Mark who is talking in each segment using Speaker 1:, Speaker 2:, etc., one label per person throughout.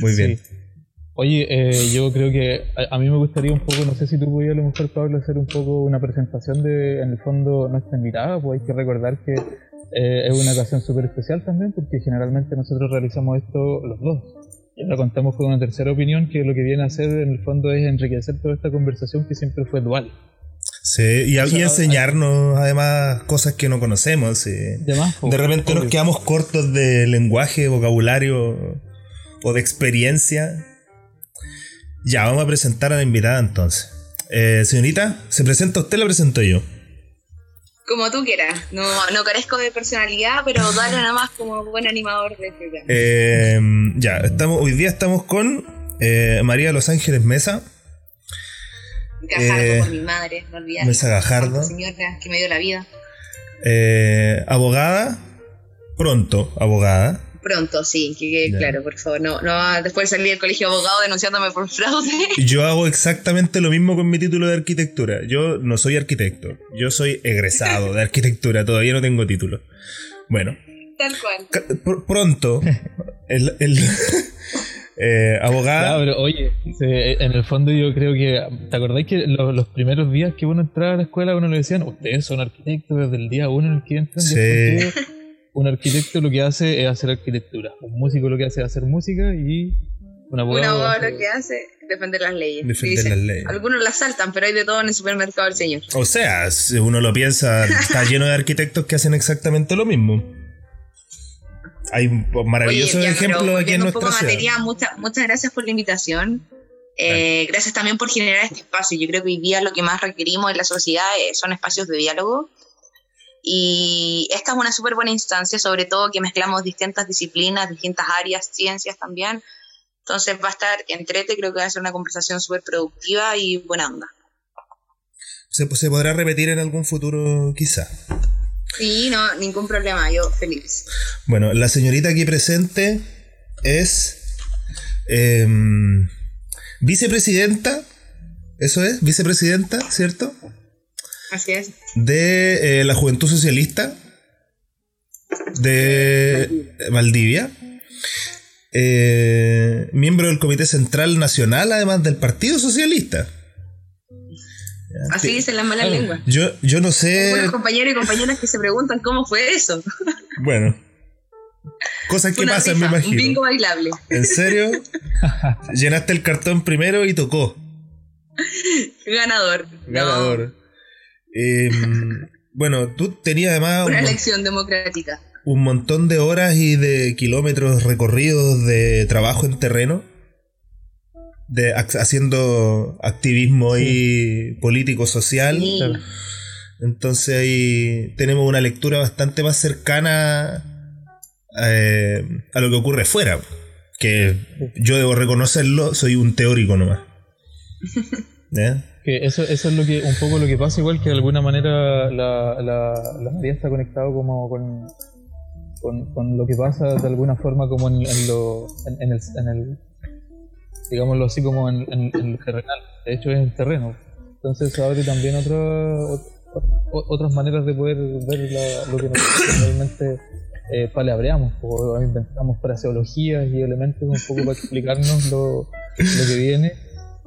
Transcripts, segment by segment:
Speaker 1: Muy bien.
Speaker 2: Oye, eh, yo creo que a, mí me gustaría un poco, no sé si tú pudieras a lo mejor, Pablo, hacer un poco una presentación de, en el fondo, nuestra invitada, pues hay que recordar que eh, es una ocasión súper especial también, porque generalmente nosotros realizamos esto los dos. Y ahora contamos con una tercera opinión que lo que viene a hacer en el fondo es enriquecer toda esta conversación que siempre fue dual.
Speaker 1: Sí, y, enseñarnos además cosas que no conocemos. De, de repente nos quedamos cortos de lenguaje, vocabulario o de experiencia. Ya, vamos a presentar a la invitada entonces. Eh, señorita, ¿se presenta usted o la presento yo?
Speaker 3: Como tú quieras. No, no carezco de personalidad, pero dale nada más como buen animador de programa.
Speaker 1: Eh, ya, estamos, hoy día estamos con eh, María Los Ángeles Mesa.
Speaker 3: Gajardo eh, por mi madre, no olvides.
Speaker 1: Mesa Gajardo.
Speaker 3: Señora que me dio la vida.
Speaker 1: abogada, pronto, abogada
Speaker 3: pronto, sí, que claro, por favor. No, no después salir del colegio abogado denunciándome por fraude.
Speaker 1: Yo hago exactamente lo mismo con mi título de arquitectura. Yo no soy arquitecto, yo soy egresado de arquitectura, todavía no tengo título. Bueno.
Speaker 3: Tal cual.
Speaker 1: pronto, el, el eh, abogado.
Speaker 2: pero oye, en el fondo yo creo que. ¿Te acordáis que los, primeros días que uno entraba a la escuela, uno le decían, ustedes son arquitectos desde el día uno en el que entran?
Speaker 1: Sí
Speaker 2: un arquitecto lo que hace es hacer arquitectura, un músico lo que hace es hacer música y
Speaker 3: un abogado, un abogado lo que hace es defender las leyes.
Speaker 1: Defender las leyes.
Speaker 3: Algunos las saltan, pero hay de todo en el supermercado del señor.
Speaker 1: O sea, si uno lo piensa, está lleno de arquitectos que hacen exactamente lo mismo. Hay un maravilloso ejemplo aquí en nuestra
Speaker 3: ciudad. muchas, muchas gracias por la invitación. Eh, gracias también por generar este espacio. Yo creo que hoy día lo que más requerimos en la sociedad eh, son espacios de diálogo y esta es una súper buena instancia, sobre todo que mezclamos distintas disciplinas, distintas áreas, ciencias también. Entonces va a estar entrete, creo que va a ser una conversación súper productiva y buena onda.
Speaker 1: ¿Se, ¿Se podrá repetir en algún futuro quizá?
Speaker 3: Sí, no, ningún problema, yo feliz.
Speaker 1: Bueno, la señorita aquí presente es em, vicepresidenta, eso es, vicepresidenta, ¿cierto?
Speaker 3: Así es.
Speaker 1: De eh, la Juventud Socialista de Valdivia. Eh, miembro del Comité Central Nacional, además del Partido Socialista.
Speaker 3: Así dicen las malas lenguas.
Speaker 1: Yo, yo no sé.
Speaker 3: Hay compañeros y compañeras que se preguntan cómo fue eso.
Speaker 1: Bueno. Cosas que pasan, me imagino. Un
Speaker 3: bingo bailable.
Speaker 1: ¿En serio? Llenaste el cartón primero y tocó.
Speaker 3: Ganador.
Speaker 1: Ganador. Em, bueno, tú tenías además...
Speaker 3: Una elección democrática.
Speaker 1: Un montón de horas y de kilómetros recorridos de trabajo en terreno. De, haciendo activismo y político social. Entonces ahí tenemos una lectura bastante más cercana eh, a lo que ocurre fuera. Que yo debo reconocerlo, soy un teórico nomás.
Speaker 2: ¿Eh? Que eso, eso es lo que un poco lo que pasa, igual que de alguna manera la, la, la María está conectado como con, con, lo que pasa de alguna forma como en, lo, en, el, en el, digámoslo así, como en, el terrenal. De hecho es el terreno. Entonces abre también otra, otras maneras de poder ver lo que nosotros realmente eh, palabreamos, o inventamos fraseologías y elementos un poco para explicarnos lo, lo que viene.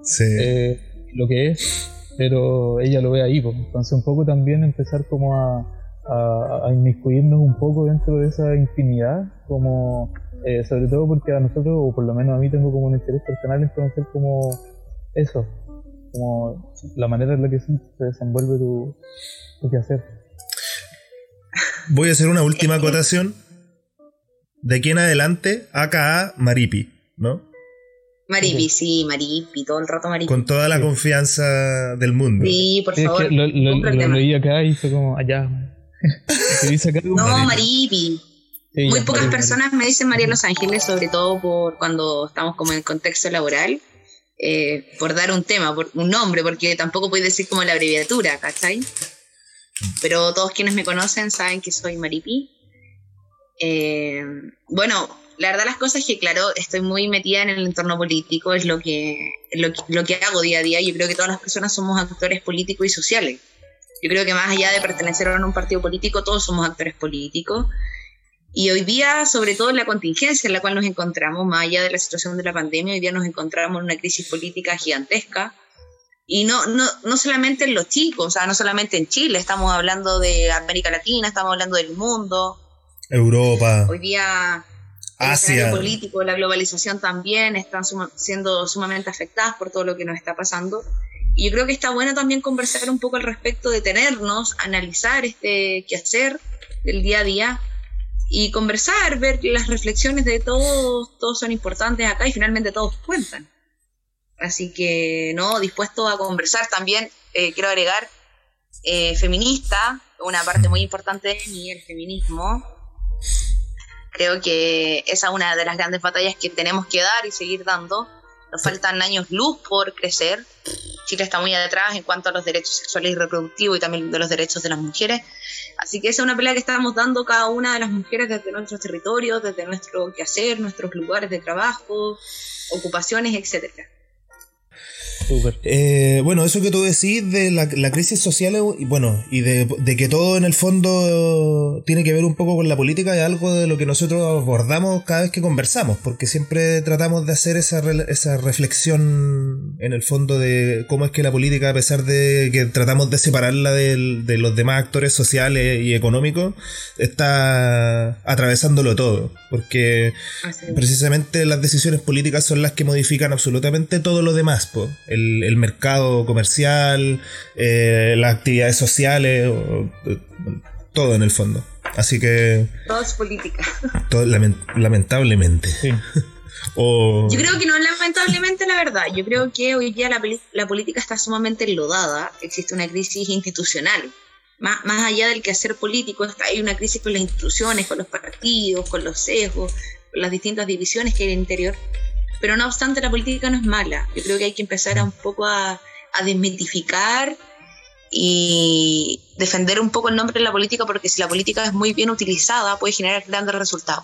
Speaker 1: Sí.
Speaker 2: Eh, lo que es, pero ella lo ve ahí. Pues. Entonces un poco también empezar como a, a, inmiscuirnos un poco dentro de esa intimidad, como eh, sobre todo porque a nosotros, o por lo menos a mí tengo como un interés personal en conocer como eso, como la manera en la que se desenvuelve tu, tu quehacer.
Speaker 1: Voy a hacer una última acotación. De aquí en adelante, AKA Maripi, ¿no?
Speaker 3: Maripi, sí, Maripi, todo el rato Maripi.
Speaker 1: Con toda la confianza del mundo.
Speaker 3: Sí, por favor.
Speaker 2: lo, leí acá y fue como allá.
Speaker 3: no, Maripi. Muy pocas personas me dicen María Los Ángeles, sobre todo por cuando estamos como en el contexto laboral, eh, por dar un tema, por un nombre, porque tampoco puedes decir como la abreviatura, ¿cachai? Pero todos quienes me conocen saben que soy Maripi. Eh, bueno, la verdad las cosas es que, claro, estoy muy metida en el entorno político, es lo que, lo, que hago día a día. Yo creo que todas las personas somos actores políticos y sociales. Yo creo que más allá de pertenecer a un partido político, todos somos actores políticos. Y hoy día, sobre todo en la contingencia en la cual nos encontramos, más allá de la situación de la pandemia, hoy día nos encontramos en una crisis política gigantesca. Y no, no, no solamente en los chicos, o sea, no solamente en Chile, estamos hablando de América Latina, estamos hablando del mundo.
Speaker 1: Europa.
Speaker 3: Hoy día el escenario político, la globalización también están siendo sumamente afectadas por todo lo que nos está pasando. Y yo creo que está bueno también conversar un poco al respecto, detenernos, analizar este quehacer del día a día y conversar, ver las reflexiones de todos, todos son importantes acá y finalmente todos cuentan. Así que, no, dispuesto a conversar también, eh, quiero agregar, eh, feminista, una parte muy importante de mí, el feminismo. Creo que esa es una de las grandes batallas que tenemos que dar y seguir dando. Nos faltan años luz por crecer. Chile está muy atrás en cuanto a los derechos sexuales y reproductivos y también de los derechos de las mujeres. Así que esa es una pelea que estamos dando cada una de las mujeres desde nuestros territorios, desde nuestro quehacer, nuestros lugares de trabajo, ocupaciones, etcétera.
Speaker 1: Eh, bueno, eso que tú decís de la, crisis social y bueno, y de, que todo en el fondo tiene que ver un poco con la política es algo de lo que nosotros abordamos cada vez que conversamos, porque siempre tratamos de hacer esa, esa reflexión en el fondo de cómo es que la política, a pesar de que tratamos de separarla de, de los demás actores sociales y económicos, está atravesándolo todo, porque precisamente las decisiones políticas son las que modifican absolutamente todo lo demás. pues el, mercado comercial, eh, las actividades sociales, todo en el fondo. Así que...
Speaker 3: Todo es política.
Speaker 1: lamentablemente.
Speaker 3: Yo creo que no lamentablemente la verdad. Yo creo que hoy día la, la política está sumamente enlodada. Existe una crisis institucional. Más, más allá del quehacer político, hay una crisis con las instituciones, con los partidos, con los sesgos, con las distintas divisiones que hay en el interior. Pero no obstante, la política no es mala. Yo creo que hay que empezar a un poco a, desmitificar y defender un poco el nombre de la política, porque si la política es muy bien utilizada, puede generar grandes resultados.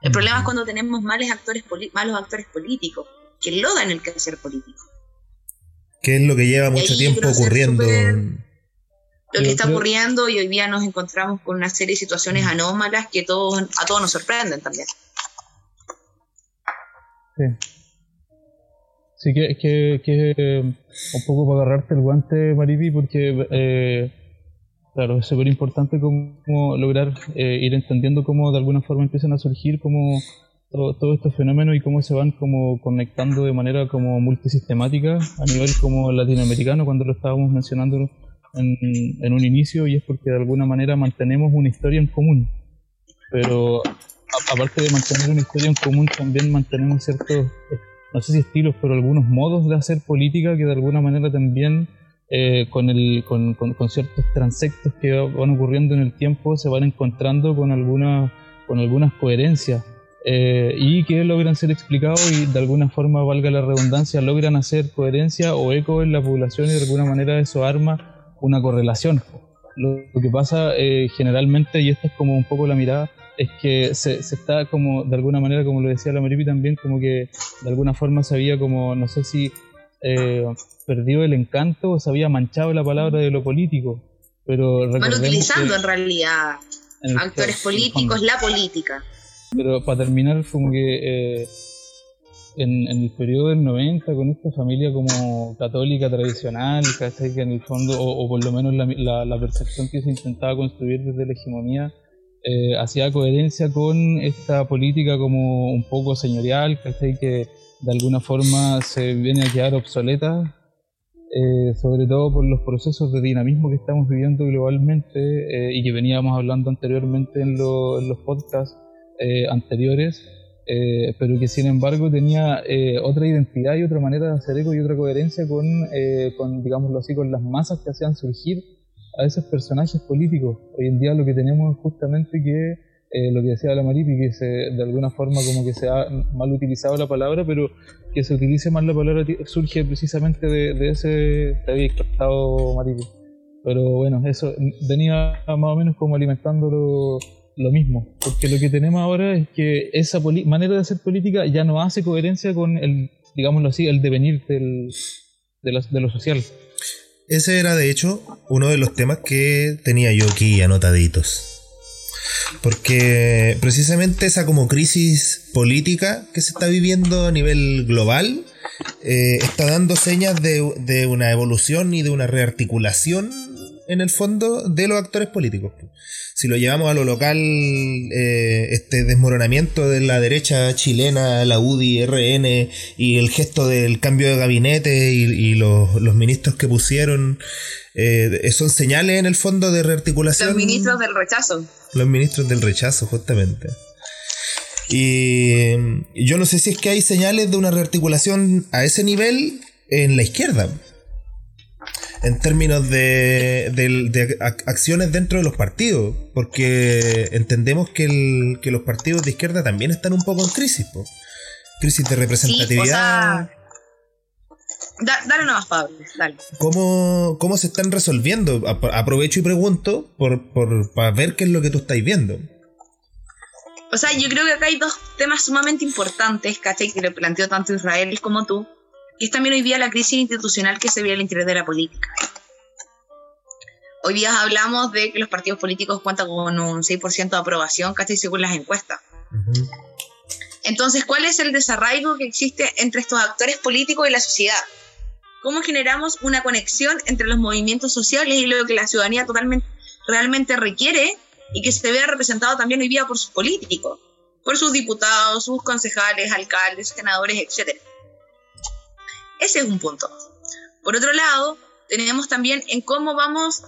Speaker 3: El problema es cuando tenemos malos actores, malos actores políticos que lodan el quehacer político.
Speaker 1: ¿Qué es lo que lleva mucho tiempo ocurriendo?
Speaker 3: lo que está ocurriendo y hoy día nos encontramos con una serie de situaciones anómalas que todos, a todos nos sorprenden también.
Speaker 2: Sí. que, que, que un poco para agarrarte el guante, Maripi, porque, eh, claro, es súper importante cómo lograr eh, ir entendiendo cómo de alguna forma empiezan a surgir como todos estos fenómenos y cómo se van como conectando de manera como multisistemática a nivel como latinoamericano cuando lo estábamos mencionando en, en un inicio y es porque de alguna manera mantenemos una historia en común pero aparte de mantener una historia en común, también mantenemos ciertos, no sé si estilos, pero algunos modos de hacer política que de alguna manera también eh, con, el, con, con, ciertos transectos que van ocurriendo en el tiempo se van encontrando con, alguna, con algunas coherencias. Eh, y que logran ser explicados y de alguna forma, valga la redundancia, logran hacer coherencia o eco en la población y de alguna manera eso arma una correlación. Lo, que pasa eh, generalmente, y esta es como un poco la mirada, es que se, se, está como, de alguna manera, como lo decía la Maripi también, como que de alguna forma se había como, no sé si eh, perdido el encanto o se había manchado la palabra de lo político. Pero
Speaker 3: Van utilizando en realidad actores políticos, la política.
Speaker 2: Pero para terminar, como que eh, en, el periodo del 90, con esta familia como católica tradicional, que en el fondo, o, por lo menos la, la percepción que se intentaba construir desde la hegemonía, eh, hacía coherencia con esta política como un poco señorial, que de alguna forma se viene a quedar obsoleta, eh, sobre todo por los procesos de dinamismo que estamos viviendo globalmente eh, y que veníamos hablando anteriormente en, los podcasts anteriores, pero que sin embargo tenía otra identidad y otra manera de hacer eco y otra coherencia con, con, digámoslo así, con las masas que hacían surgir a esos personajes políticos. Hoy en día lo que tenemos es justamente que, eh, lo que decía la Maripi, que se, de alguna forma como que se ha mal utilizado la palabra, pero que se utilice más la palabra surge precisamente de, ese, te había cortado Maripi. Pero bueno, eso venía más o menos como alimentando lo, mismo, porque lo que tenemos ahora es que esa manera de hacer política ya no hace coherencia con el, digámoslo así, el devenir del, de, lo, de lo social.
Speaker 1: Ese era de hecho uno de los temas que tenía yo aquí anotaditos. Porque precisamente esa como crisis política que se está viviendo a nivel global eh, está dando señas de, de una evolución y de una rearticulación en el fondo de los actores políticos si lo llevamos a lo local, eh, este desmoronamiento de la derecha chilena, la UDI, RN, y el gesto del cambio de gabinete y, los, ministros que pusieron, eh, son señales en el fondo de rearticulación.
Speaker 3: Los ministros del rechazo.
Speaker 1: Los ministros del rechazo, justamente. Y yo no sé si es que hay señales de una rearticulación a ese nivel en la izquierda en términos de, acciones dentro de los partidos, porque entendemos que, los partidos de izquierda también están un poco en crisis, crisis de representatividad.
Speaker 3: dale nomás, Pablo, dale.
Speaker 1: ¿Cómo, ¿Cómo, se están resolviendo? Aprovecho y pregunto por, por, para ver qué es lo que tú estáis viendo.
Speaker 3: O sea, yo creo que acá hay dos temas sumamente importantes, ¿cachai? Que le planteo tanto Israel como tú y es también hoy día la crisis institucional que se ve al interior de la política. Hoy día hablamos de que los partidos políticos cuentan con un 6% de aprobación, casi según las encuestas. Entonces, ¿cuál es el desarraigo que existe entre estos actores políticos y la sociedad? ¿Cómo generamos una conexión entre los movimientos sociales y lo que la ciudadanía totalmente, realmente requiere y que se vea representado también hoy día por sus políticos, por sus diputados, sus concejales, alcaldes, senadores, etcétera? Ese es un punto. Por otro lado, tenemos también en cómo vamos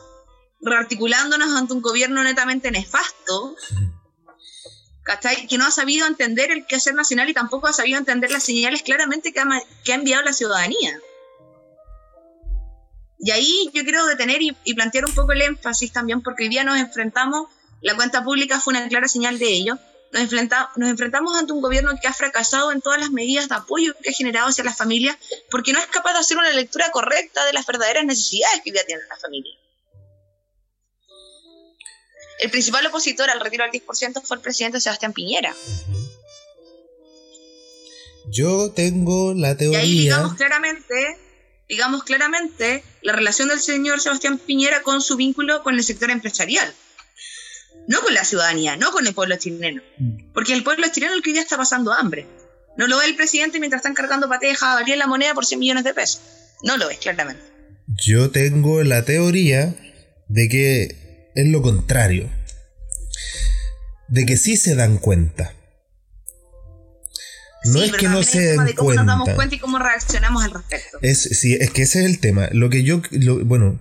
Speaker 3: rearticulándonos ante un gobierno netamente nefasto. Que no ha sabido entender el quehacer nacional y tampoco ha sabido entender las señales claramente que ha, que ha enviado la ciudadanía. Y ahí yo quiero detener y, y, plantear un poco el énfasis también, porque hoy día nos enfrentamos, la cuenta pública fue una clara señal de ello, nos, nos enfrentamos ante un gobierno que ha fracasado en todas las medidas de apoyo que ha generado hacia las familias porque no es capaz de hacer una lectura correcta de las verdaderas necesidades que día tienen las familias. El principal opositor al retiro del 10% fue el presidente Sebastián Piñera.
Speaker 1: Yo tengo la teoría.
Speaker 3: Y ahí digamos claramente, digamos claramente la relación del señor Sebastián Piñera con su vínculo con el sector empresarial no con la ciudadanía, no con el pueblo chileno. Mm. Porque el pueblo chileno es el que ya está pasando hambre. No lo ve el presidente mientras están cargando pateja a la moneda por 100 millones de pesos. No lo ves, claramente.
Speaker 1: Yo tengo la teoría de que es lo contrario. De que sí se dan cuenta. No es que no se den
Speaker 3: cómo Nos damos cuenta y cómo reaccionamos al respecto.
Speaker 1: Es, sí, es que ese es el tema. Lo que yo. bueno,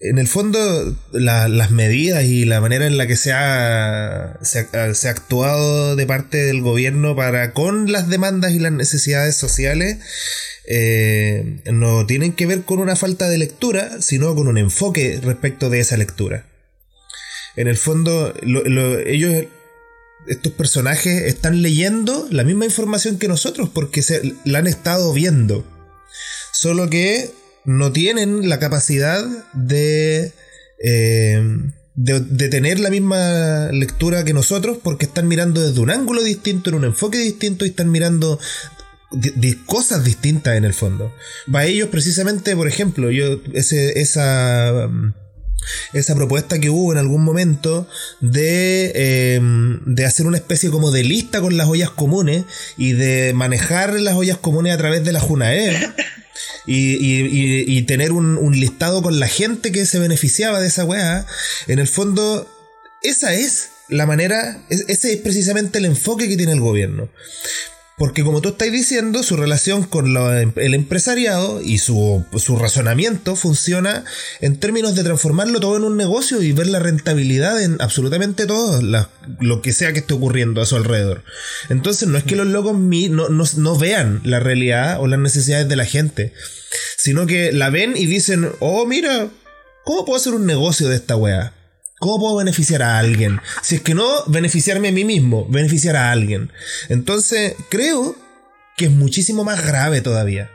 Speaker 1: en el fondo, las medidas y la manera en la que se ha, se actuado de parte del gobierno para con las demandas y las necesidades sociales eh, no tienen que ver con una falta de lectura, sino con un enfoque respecto de esa lectura. En el fondo, ellos, estos personajes, están leyendo la misma información que nosotros porque se, la han estado viendo. Solo que no tienen la capacidad de, eh, de, tener la misma lectura que nosotros porque están mirando desde un ángulo distinto, en un enfoque distinto y están mirando cosas distintas en el fondo. Para ellos precisamente, por ejemplo, yo ese, esa esa propuesta que hubo en algún momento de, eh, de, hacer una especie como de lista con las ollas comunes y de manejar las ollas comunes a través de la JUNAE y, tener un, listado con la gente que se beneficiaba de esa weá, en el fondo, esa es la manera, ese es precisamente el enfoque que tiene el gobierno. Porque como tú estás diciendo, su relación con el empresariado y su, razonamiento funciona en términos de transformarlo todo en un negocio y ver la rentabilidad en absolutamente todo lo que sea que esté ocurriendo a su alrededor. Entonces no es que los locos no, no vean la realidad o las necesidades de la gente, sino que la ven y dicen, oh mira, ¿cómo puedo hacer un negocio de esta weá? ¿Cómo puedo beneficiar a alguien? Si es que no, beneficiarme a mí mismo, beneficiar a alguien. Entonces, creo que es muchísimo más grave todavía.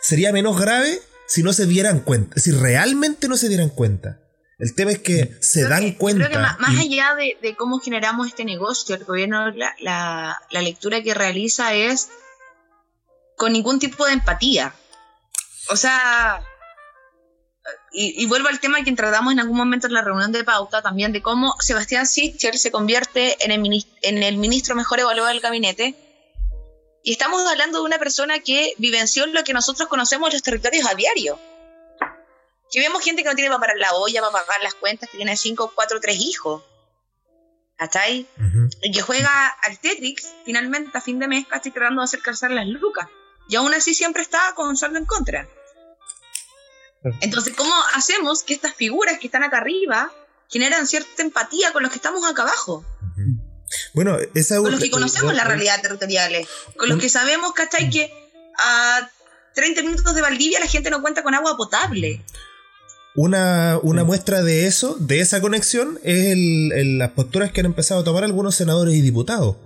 Speaker 1: Sería menos grave si no se dieran cuenta, si realmente no se dieran cuenta. El tema es que se dan cuenta.
Speaker 3: Creo que más, allá de, cómo generamos este negocio, el gobierno, la, la lectura que realiza es con ningún tipo de empatía. O sea, y, vuelvo al tema que tratamos en algún momento en la reunión de pauta también, de cómo Sebastián Sichel se convierte en el, en el ministro mejor evaluado del gabinete. Y estamos hablando de una persona que vivenció lo que nosotros conocemos los territorios a diario. Que vemos gente que no tiene para parar la olla, para pagar las cuentas, que tiene 5, 4, 3 hijos. ¿Hasta ahí? Y que juega al Tetrix, finalmente a fin de mes, casi tratando de acercarse a las lucas. Y aún así siempre está con saldo en contra. Entonces, ¿cómo hacemos que estas figuras que están acá arriba generan cierta empatía con los que estamos acá abajo?
Speaker 1: Bueno, esa
Speaker 3: Con los que conocemos la realidad territoriales, con los que sabemos, ¿cachai? Que a 30 minutos de Valdivia la gente no cuenta con agua potable.
Speaker 1: Una, una muestra de eso, de esa conexión, es las posturas que han empezado a tomar algunos senadores y diputados.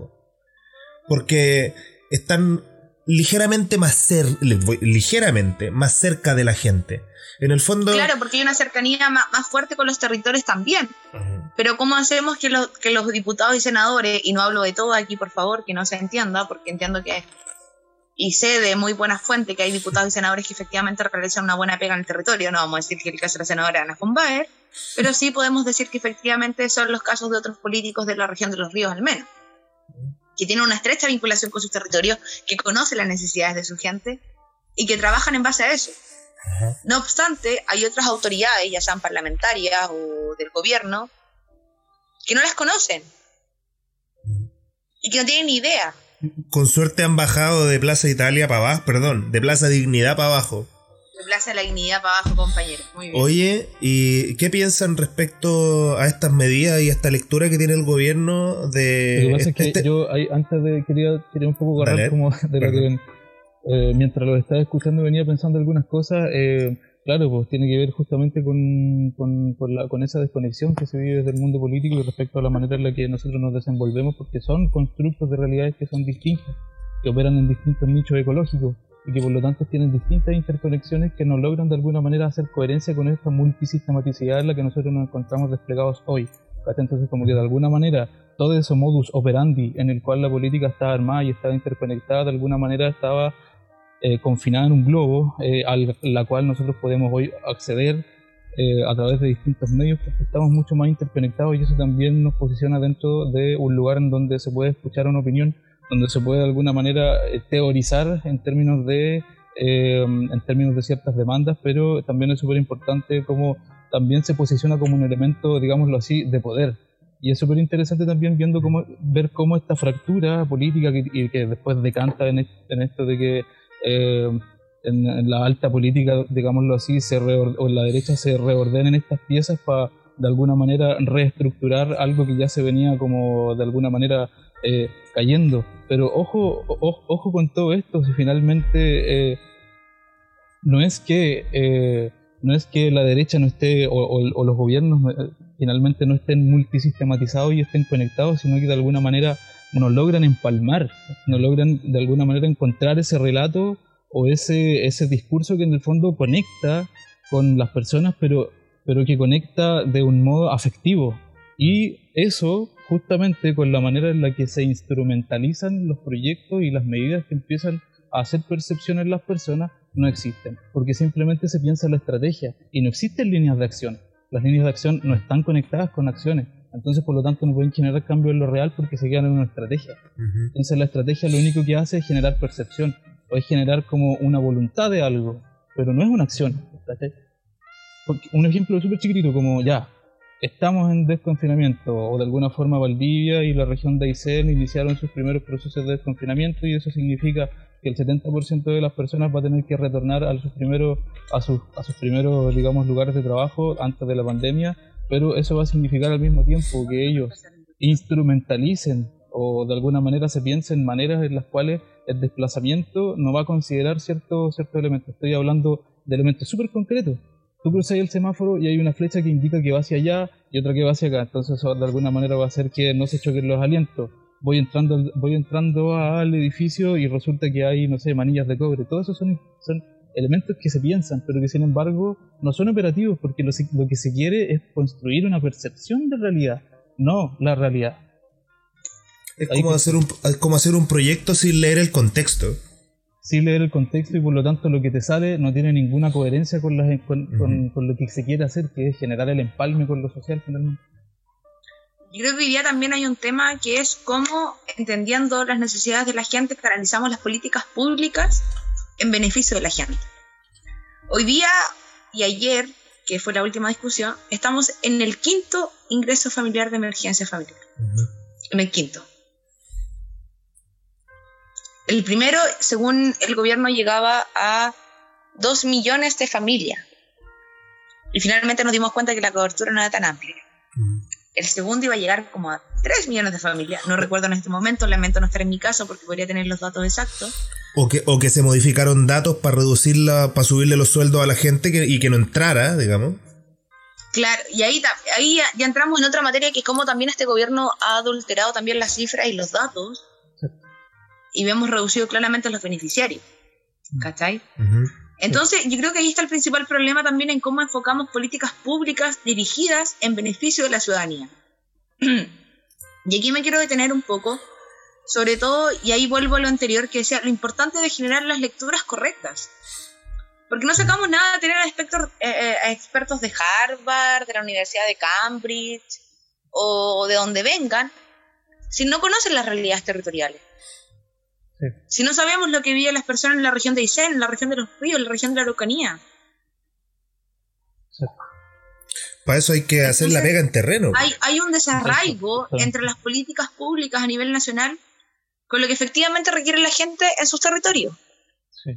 Speaker 1: Porque están ligeramente más ligeramente más cerca de la gente. En el fondo.
Speaker 3: Claro, porque hay una cercanía más, fuerte con los territorios también. Pero ¿cómo hacemos que, que los diputados y senadores, y no hablo de todo aquí, por favor, que no se entienda, porque entiendo que. Y sé de muy buena fuente que hay diputados y senadores que efectivamente realizan una buena pega en el territorio. No vamos a decir que el caso de la senadora Ana Fumbaer, pero sí podemos decir que efectivamente son los casos de otros políticos de la región de los ríos, al menos que tienen una estrecha vinculación con sus territorios, que conocen las necesidades de su gente y que trabajan en base a eso. No obstante, hay otras autoridades, ya sean parlamentarias o del gobierno, que no las conocen y que no tienen ni idea.
Speaker 1: Con suerte han bajado de Plaza Italia para abajo, perdón, de Plaza Dignidad para abajo.
Speaker 3: Plaza la Dignidad para abajo, compañero. Muy bien.
Speaker 1: Oye, ¿y qué piensan respecto a estas medidas y a esta lectura que tiene el gobierno de...
Speaker 2: Lo que pasa es que este yo antes de quería, quería un poco correr como de lo que... Eh, mientras lo estaba escuchando venía pensando algunas cosas, eh, claro, pues tiene que ver justamente con, con, la, con esa desconexión que se vive desde el mundo político y respecto a la manera en la que nosotros nos desenvolvemos, porque son constructos de realidades que son distintos, que operan en distintos nichos ecológicos y que por lo tanto tienen distintas interconexiones que no logran de alguna manera hacer coherencia con esta multisistematicidad en la que nosotros nos encontramos desplegados hoy. Entonces, como que de alguna manera todo ese modus operandi en el cual la política estaba armada y estaba interconectada, de alguna manera estaba eh, confinada en un globo eh, al la cual nosotros podemos hoy acceder eh, a través de distintos medios porque estamos mucho más interconectados y eso también nos posiciona dentro de un lugar en donde se puede escuchar una opinión donde se puede de alguna manera eh, teorizar en términos de eh, en términos de ciertas demandas, pero también es súper importante cómo también se posiciona como un elemento, digámoslo así, de poder. Y es súper interesante también viendo cómo, ver cómo esta fractura política que, que después decanta en, esto de que eh, en, la alta política, digámoslo así, se o en la derecha se reordenen estas piezas para de alguna manera reestructurar algo que ya se venía como de alguna manera eh, cayendo. Pero ojo, ojo, con todo esto, si finalmente eh, no es que eh, no es que la derecha no esté o, los gobiernos finalmente no estén multisistematizados y estén conectados, sino que de alguna manera no logran empalmar, no logran de alguna manera encontrar ese relato o ese, ese discurso que en el fondo conecta con las personas, pero, pero que conecta de un modo afectivo. Y eso justamente con la manera en la que se instrumentalizan los proyectos y las medidas que empiezan a hacer percepción en las personas no existen, porque simplemente se piensa en la estrategia y no existen líneas de acción. Las líneas de acción no están conectadas con acciones, entonces por lo tanto no pueden generar cambio en lo real porque se quedan en una estrategia. Entonces la estrategia lo único que hace es generar percepción o es generar como una voluntad de algo, pero no es una acción. un ejemplo súper chiquitito como ya, estamos en desconfinamiento, o de alguna forma Valdivia y la región de Aysén iniciaron sus primeros procesos de desconfinamiento y eso significa que el 70% de las personas va a tener que retornar a sus primeros, a sus, a sus primeros digamos, lugares de trabajo antes de la pandemia, pero eso va a significar al mismo tiempo que ellos instrumentalicen o de alguna manera se piensen maneras en las cuales el desplazamiento no va a considerar ciertos cierto elementos. Estoy hablando de elementos súper concretos tú cruzas el semáforo y hay una flecha que indica que va hacia allá y otra que va hacia acá. Entonces eso de alguna manera va a hacer que no se choquen los alientos. Voy entrando, voy entrando al edificio y resulta que hay, no sé, manillas de cobre. Todo eso son, son elementos que se piensan, pero que sin embargo no son operativos porque lo, lo que se quiere es construir una percepción de realidad, no la realidad.
Speaker 1: Es como, hacer un, como hacer un proyecto sin leer el contexto.
Speaker 2: Sin leer el contexto y por lo tanto lo que te sale no tiene ninguna coherencia con, con, lo que se quiere hacer, que es generar el empalme con lo social finalmente.
Speaker 3: Yo creo que hoy día también hay un tema que es cómo, entendiendo las necesidades de la gente, canalizamos las políticas públicas en beneficio de la gente. Hoy día y ayer, que fue la última discusión, estamos en el quinto ingreso familiar de emergencia familiar. En el quinto. El primero, según el gobierno, llegaba a dos millones de familias. Y finalmente nos dimos cuenta que la cobertura no era tan amplia. El segundo iba a llegar como a 3 millones de familias. No recuerdo en este momento, lamento no estar en mi caso porque podría tener los datos exactos.
Speaker 1: O que, o que se modificaron datos para reducirla, para subirle los sueldos a la gente y que no entrara, digamos.
Speaker 3: Claro, y ahí, ahí ya, entramos en otra materia que es cómo también este gobierno ha adulterado también las cifras y los datos y vemos reducido claramente los beneficiarios. ¿Cachai? Entonces, yo creo que ahí está el principal problema también en cómo enfocamos políticas públicas dirigidas en beneficio de la ciudadanía. y aquí me quiero detener un poco, sobre todo, y ahí vuelvo a lo anterior, que decía lo importante de generar las lecturas correctas. Porque no sacamos nada de tener a eh, eh, expertos de Harvard, de la Universidad de Cambridge o de donde vengan, si no conocen las realidades territoriales. Si no sabemos lo que viven las personas en la región de Aysén, en la región de los ríos, en la región de la Araucanía.
Speaker 1: Para eso hay que hacer la pega en terreno.
Speaker 3: Hay, un desarraigo entre las políticas públicas a nivel nacional con lo que efectivamente requiere la gente en sus territorios. Sí.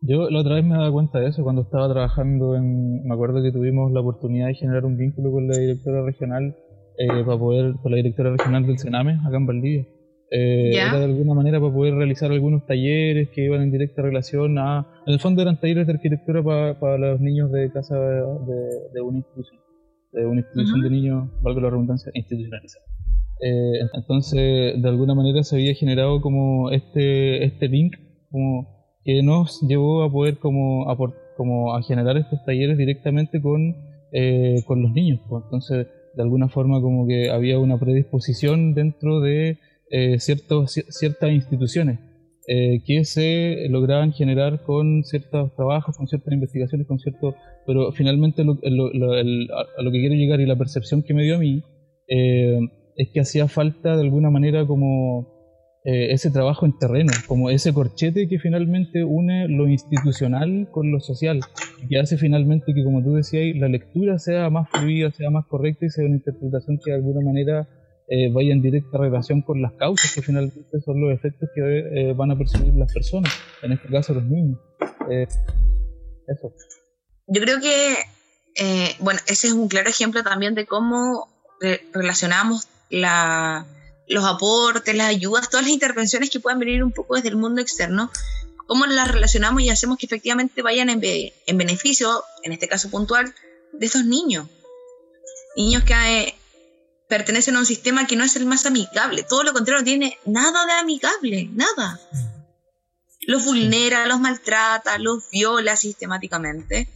Speaker 2: Yo la otra vez me dado cuenta de eso cuando estaba trabajando en. Me acuerdo que tuvimos la oportunidad de generar un vínculo con la directora regional, eh, para poder, con la directora regional del Sename, acá en Valdivia. Eh, era de alguna manera para poder realizar algunos talleres que iban en directa relación a... En el fondo eran talleres de arquitectura para, los niños de casa de, una institución, de una institución de niños, valga la redundancia, institucionalizada. Eh, entonces, de alguna manera se había generado como este, este link como que nos llevó a poder como a, como a generar estos talleres directamente con, eh, con los niños. Pues. Entonces, de alguna forma como que había una predisposición dentro de eh, ciertas instituciones eh, que se lograban generar con ciertos trabajos, con ciertas investigaciones, con cierto, pero finalmente lo, a lo que quiero llegar y la percepción que me dio a mí eh, es que hacía falta de alguna manera como ese trabajo en terreno, como ese corchete que finalmente une lo institucional con lo social, que hace finalmente que, como tú decías, la lectura sea más fluida, sea más correcta y sea una interpretación que de alguna manera eh, vaya en directa relación con las causas que finalmente son los efectos que eh, van a percibir las personas, en este caso los niños. Eh, eso.
Speaker 3: Yo creo que, bueno, ese es un claro ejemplo también de cómo relacionamos la, los aportes, las ayudas, todas las intervenciones que puedan venir un poco desde el mundo externo, cómo las relacionamos y hacemos que efectivamente vayan en, en beneficio, en este caso puntual, de esos niños. Niños que pertenecen a un sistema que no es el más amigable. Todo lo contrario, no tiene nada de amigable, nada. Los vulnera, los maltrata, los viola sistemáticamente.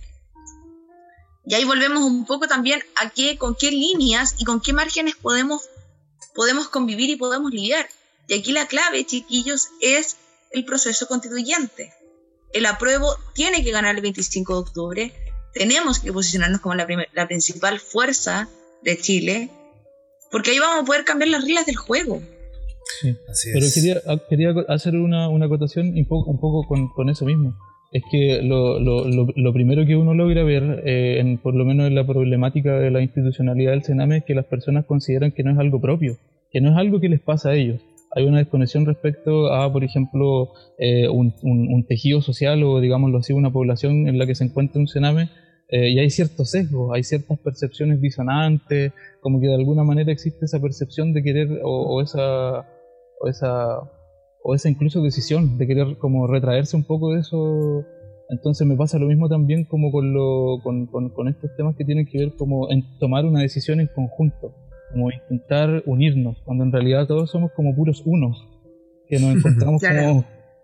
Speaker 3: Y ahí volvemos un poco también a qué, con qué líneas y con qué márgenes podemos, podemos convivir y podemos lidiar. Y aquí la clave, chiquillos, es el proceso constituyente. El apruebo tiene que ganar el 25 de octubre. Tenemos que posicionarnos como la, la principal fuerza de Chile porque ahí vamos a poder cambiar las reglas del juego.
Speaker 2: Sí, pero quería, ah, quería hacer una, una acotación un poco, un poco con, con eso mismo. Es que lo, lo, lo, primero que uno logra ver, eh, en, por lo menos en la problemática de la institucionalidad del Sename, es que las personas consideran que no es algo propio, que no es algo que les pasa a ellos. Hay una desconexión respecto a, por ejemplo, eh, un, un, un, tejido social o, digámoslo así, una población en la que se encuentra un Sename eh, y hay ciertos sesgos, hay ciertas percepciones disonantes, como que de alguna manera existe esa percepción de querer o, esa o esa o esa incluso decisión de querer como retraerse un poco de eso. Entonces me pasa lo mismo también como con, lo, con, con, estos temas que tienen que ver como en tomar una decisión en conjunto como intentar unirnos cuando en realidad todos somos como puros unos que nos encontramos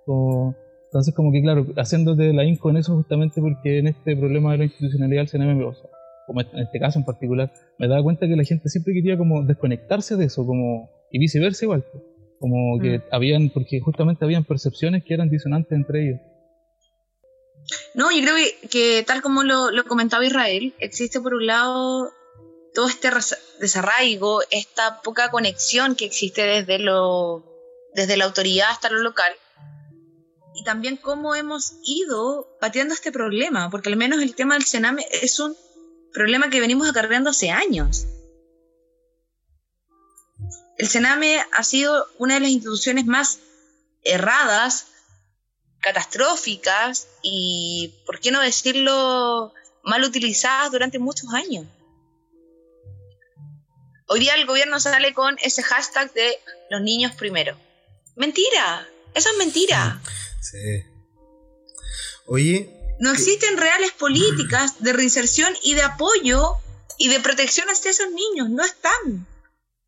Speaker 2: como entonces, como que claro, haciéndote la INCO en eso justamente porque en este problema de la institucionalidad del CNM, como en este caso en particular, me daba cuenta que la gente siempre quería como desconectarse de eso, como y viceversa igual. Como que mm. habían, porque justamente habían percepciones que eran disonantes entre ellos.
Speaker 3: No, yo creo que, tal como lo, lo, comentaba Israel, existe por un lado todo este desarraigo, esta poca conexión que existe desde, lo, desde la autoridad hasta lo local, y también cómo hemos ido pateando este problema, porque al menos el tema del Sename es un problema que venimos acarreando hace años. El Sename ha sido una de las instituciones más erradas, catastróficas y, por qué no decirlo, mal utilizadas durante muchos años. Hoy día el gobierno sale con ese hashtag de los niños primero. Mentira, eso es mentira. Sí.
Speaker 1: Oye.
Speaker 3: No existen reales políticas de reinserción y de apoyo y de protección hacia esos niños, no están.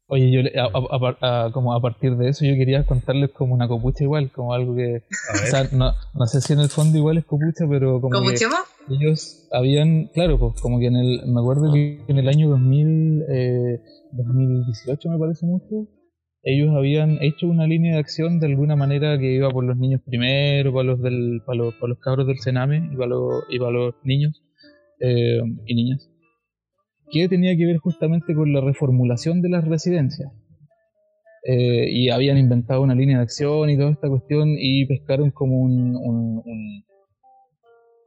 Speaker 2: Oye, yo a, como a partir de eso yo quería contarles como una copucha igual, como algo que... O sea, no, no, sé si en el fondo igual es copucha, pero como que ellos habían, claro, pues como que en el, me acuerdo que en el año 2000, eh, 2018 me parece mucho, ellos habían hecho una línea de acción de alguna manera que iba por los niños primero, para los, del, para los, para los cabros del Sename y para los, y para los niños eh, y niñas, que tenía que ver justamente con la reformulación de las residencias. Eh, y habían inventado una línea de acción y toda esta cuestión y pescaron como un, un,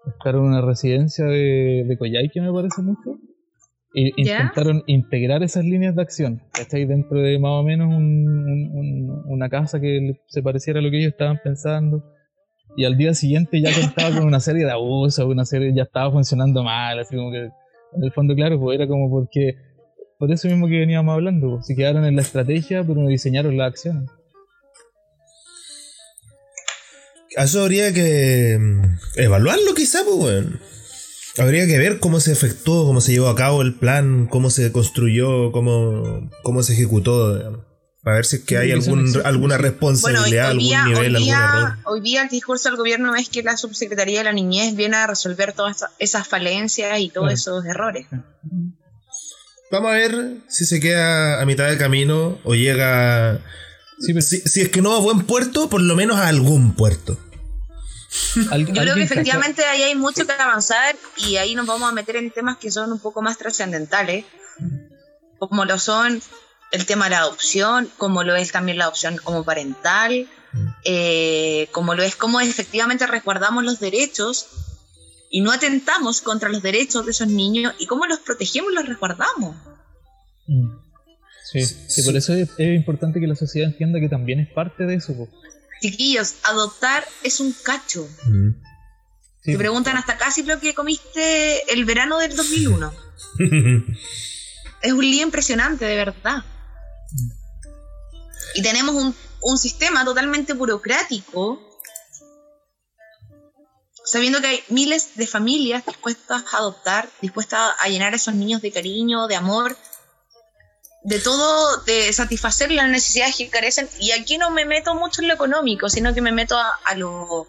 Speaker 2: pescaron una residencia de, de que me parece mucho y intentaron integrar esas líneas de acción, ¿cachai? Dentro de más o menos una casa que se pareciera a lo que ellos estaban pensando. Y al día siguiente ya contaba con una serie de abusos, una serie ya estaba funcionando mal, así como que en el fondo, claro, pues era como porque, por eso mismo que veníamos hablando, pues, se quedaron en la estrategia, pero no diseñaron las acciones.
Speaker 1: Eso habría que mm, evaluarlo quizá, pues, bueno. Habría que ver cómo se efectuó, cómo se llevó a cabo el plan, cómo se construyó, cómo, cómo se ejecutó, para ver si es que hay algún, alguna responsabilidad, algún nivel,
Speaker 3: hoy día, Hoy día el discurso del gobierno es que la subsecretaría de la niñez viene a resolver todas esas falencias y todos esos errores.
Speaker 1: Vamos a ver si se queda a mitad de camino o llega... si, si es que no a buen puerto, por lo menos a algún puerto.
Speaker 3: Yo creo que efectivamente ahí hay mucho que avanzar y ahí nos vamos a meter en temas que son un poco más trascendentales, como lo son el tema de la adopción, como lo es también la adopción como parental, eh, como lo es cómo efectivamente resguardamos los derechos y no atentamos contra los derechos de esos niños y cómo los protegemos y los resguardamos.
Speaker 2: Mm. Sí, sí, por eso es, importante que la sociedad entienda que también es parte de eso.
Speaker 3: Chiquillos, adoptar es un cacho. Te preguntan hasta casi lo que comiste el verano del 2001. es un lío impresionante, de verdad. Y tenemos un, un sistema totalmente burocrático, sabiendo que hay miles de familias dispuestas a adoptar, dispuestas a llenar a esos niños de cariño, de amor, de todo, de satisfacer las necesidades que carecen. Y aquí no me meto mucho en lo económico, sino que me meto a, lo,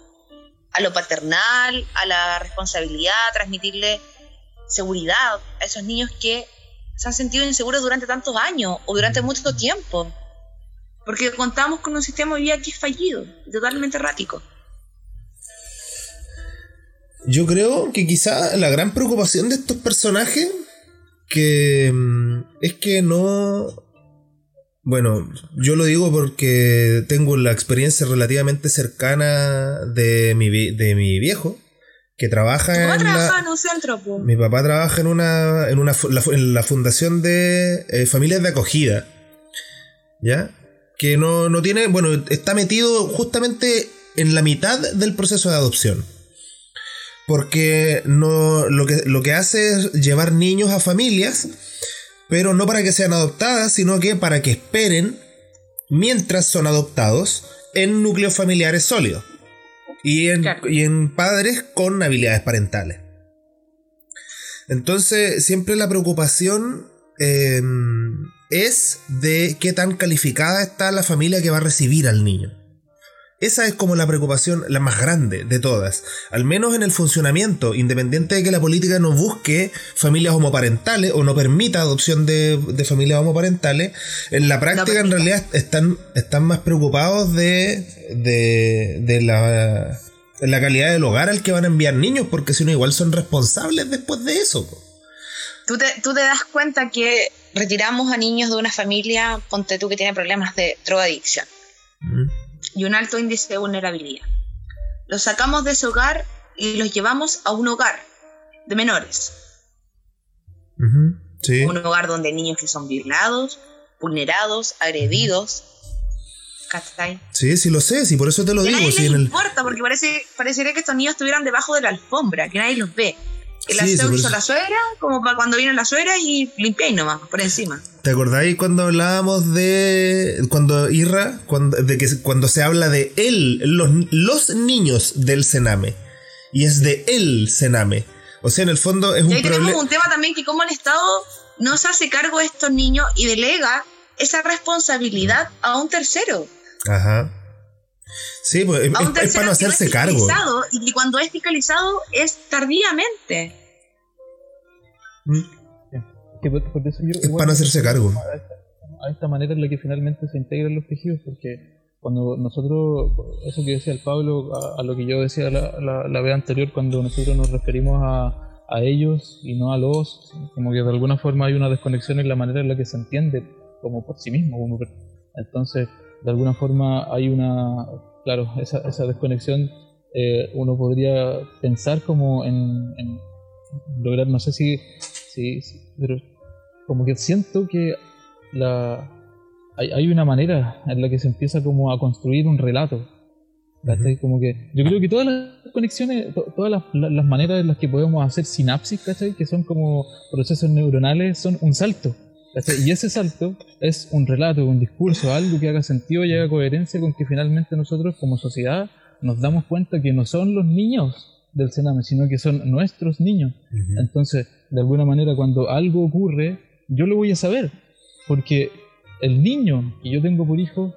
Speaker 3: a lo paternal, a la responsabilidad, a transmitirle seguridad a esos niños que se han sentido inseguros durante tantos años o durante mucho tiempo. Porque contamos con un sistema hoy día que es fallido, totalmente errático.
Speaker 1: Yo creo que quizá la gran preocupación de estos personajes que mm, es que no... Bueno, yo lo digo porque tengo la experiencia relativamente cercana de mi, de mi viejo, que trabaja en,
Speaker 3: trabaja en un centro.
Speaker 1: Mi papá trabaja en una, en una en la fundación de eh, familias de acogida. ¿Ya? Que no, no tiene, bueno, está metido justamente en la mitad del proceso de adopción. Porque no, lo, que, lo que hace es llevar niños a familias, pero no para que sean adoptadas, sino que para que esperen mientras son adoptados en núcleos familiares sólidos y en, y en padres con habilidades parentales. Entonces, siempre la preocupación em, es de qué tan calificada está la familia que va a recibir al niño. Esa es como la preocupación la más grande de todas. Al menos en el funcionamiento, independiente de que la política no busque familias homoparentales o no permita adopción de, familias homoparentales, en la práctica en realidad están, están más preocupados de, de, la, la calidad del hogar al que van a enviar niños, porque si no igual son responsables después de eso.
Speaker 3: Tú te, tú te das cuenta que retiramos a niños de una familia, ponte tú que tiene problemas de drogadicción. Mm y un alto índice de vulnerabilidad. Los sacamos de ese hogar y los llevamos a un hogar de menores. Un hogar donde hay niños que son violados, vulnerados, agredidos.
Speaker 1: Sí, sí lo sé, sí, por eso te lo digo.
Speaker 3: Nadie les importa, porque parece, parecería que estos niños estuvieran debajo de la alfombra, que nadie los ve. El aseo hizo la suegra, como para cuando viene la suegra y limpiáis nomás, por encima.
Speaker 1: ¿Te acordáis cuando hablábamos de. Cuando Irra, cuando, de que cuando se habla de él, los, los niños del Sename? Y es de él Sename. O sea, en el fondo es
Speaker 3: un problema. tenemos un tema también que como el Estado no se hace cargo de estos niños y delega esa responsabilidad a un tercero.
Speaker 1: Ajá. Sí, pues es, para no hacerse cargo.
Speaker 3: Y cuando es fiscalizado es tardíamente.
Speaker 1: Mm. es para no hacerse cargo.
Speaker 2: A esta, manera en la que finalmente se integran los tejidos, porque cuando nosotros, eso que decía el Pablo, a, lo que yo decía la, la, vez anterior, cuando nosotros nos referimos a, a ellos y no a los, como que de alguna forma hay una desconexión en la manera en la que se entiende como por sí mismo. entonces, de alguna forma hay una, claro, esa, esa desconexión eh, uno podría pensar como en, lograr, no sé si, si, pero como que siento que la, hay, hay, una manera en la que se empieza como a construir un relato. Como que yo creo que todas las conexiones, todas las, las, maneras en las que podemos hacer sinapsis, ¿cachai? que son como procesos neuronales, son un salto. Y ese salto es un relato, un discurso, algo que haga sentido y haga coherencia con que finalmente nosotros como sociedad nos damos cuenta que no son los niños del Sename, sino que son nuestros niños. Entonces, de alguna manera, cuando algo ocurre, yo lo voy a saber, porque el niño que yo tengo por hijo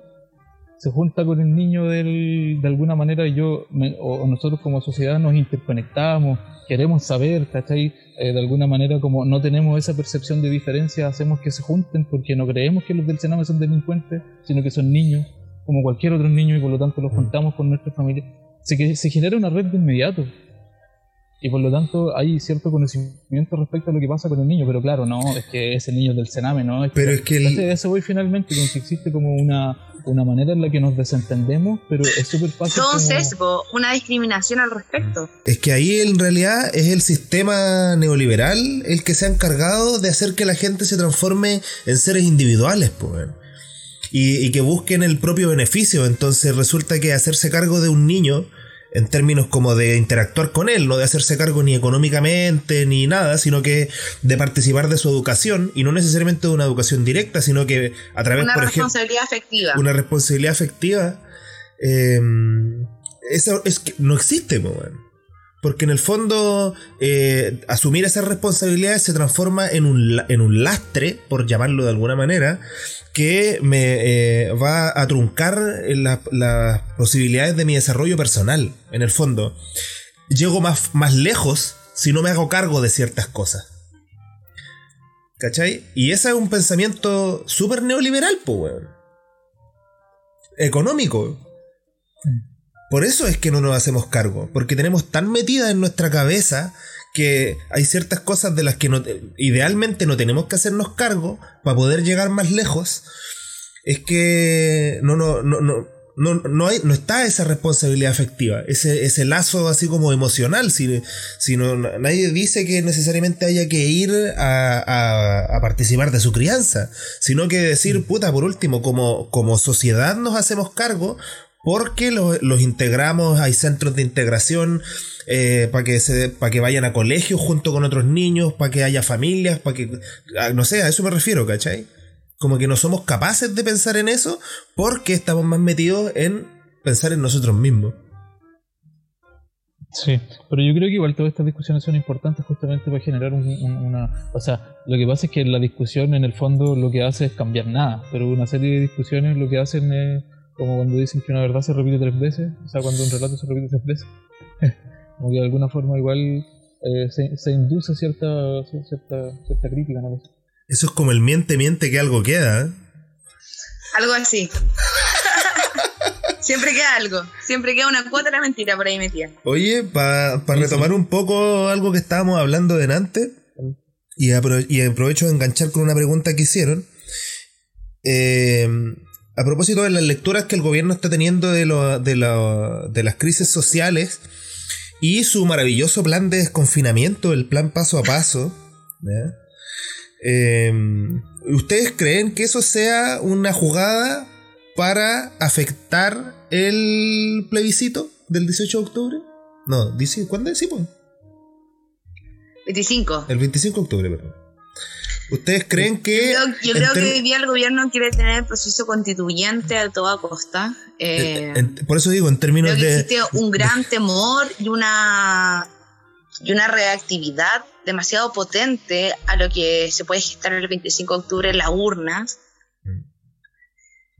Speaker 2: se junta con el niño del, de alguna manera yo o nosotros como sociedad nos interconectamos, queremos saber, ¿cachai? Eh, de alguna manera como no tenemos esa percepción de diferencia, hacemos que se junten porque no creemos que los del Sename son delincuentes, sino que son niños, como cualquier otro niño y por lo tanto los juntamos con nuestra familia. Se, se genera una red de inmediato y por lo tanto hay cierto conocimiento respecto a lo que pasa con el niño, pero claro, no, es que ese niño del cename, ¿no? Es
Speaker 1: pero que, es que
Speaker 2: el... eso voy finalmente con que existe como una, una manera en la que nos desentendemos, pero es súper fácil.
Speaker 3: Todo sesgo, una discriminación al respecto.
Speaker 1: Es que ahí en realidad es el sistema neoliberal el que se ha encargado de hacer que la gente se transforme en seres individuales, pues. Y, y que busquen el propio beneficio. Entonces resulta que hacerse cargo de un niño en términos como de interactuar con él, no de hacerse cargo ni económicamente ni nada, sino que de participar de su educación y no necesariamente de una educación directa, sino que a través,
Speaker 3: una responsabilidad afectiva.
Speaker 1: Una responsabilidad afectiva. Eso es que no existe, bueno. Porque en el fondo, eh, asumir esas responsabilidades se transforma en un, en un lastre, por llamarlo de alguna manera, que me eh, va a truncar las posibilidades de mi desarrollo personal, en el fondo. Llego más, más lejos si no me hago cargo de ciertas cosas. ¿Cachai? Y ese es un pensamiento súper neoliberal, pues, Económico. Por eso es que no nos hacemos cargo, porque tenemos tan metida en nuestra cabeza que hay ciertas cosas de las que no, idealmente no tenemos que hacernos cargo para poder llegar más lejos. Es que no, no, no, no, no, no, hay, no está esa responsabilidad afectiva, ese, ese lazo así como emocional. Si, si nadie dice que necesariamente haya que ir a, a, participar de su crianza, sino que decir, mm. puta, por último, como, como sociedad nos hacemos cargo porque los, integramos, hay centros de integración eh, para que se para que vayan a colegios junto con otros niños, para que haya familias, para que ah, no sé, a eso me refiero, ¿cachai? Como que no somos capaces de pensar en eso porque estamos más metidos en pensar en nosotros mismos.
Speaker 2: Sí, pero yo creo que igual todas estas discusiones son importantes justamente para generar una... O sea, lo que pasa es que la discusión en el fondo lo que hace es cambiar nada, pero una serie de discusiones lo que hacen es como cuando dicen que una verdad se repite tres veces, o sea, cuando un relato se repite tres veces, como que de alguna forma igual eh, se, induce cierta, cierta, cierta crítica, ¿no?
Speaker 1: Eso es como el miente, miente que algo queda, ¿eh?
Speaker 3: Algo así. siempre queda algo, siempre queda una cuota de la mentira por ahí metida.
Speaker 1: Oye, para retomar un poco algo que estábamos hablando delante, y, y aprovecho de enganchar con una pregunta que hicieron. Eh, a propósito de las lecturas que el gobierno está teniendo de, de, las crisis sociales y su maravilloso plan de desconfinamiento, el plan paso a paso, em, ¿ustedes creen que eso sea una jugada para afectar el plebiscito del 18 de octubre? No, ¿cuándo decimos?
Speaker 3: 25.
Speaker 1: El 25 de octubre, perdón. ¿Ustedes creen que.?
Speaker 3: Yo creo, que hoy día el gobierno quiere tener el proceso constituyente a toda costa.
Speaker 1: Eh, por eso digo, en términos de.
Speaker 3: Existe un gran temor y una, y una reactividad demasiado potente a lo que se puede gestar el 25 de octubre en las urnas. Mm.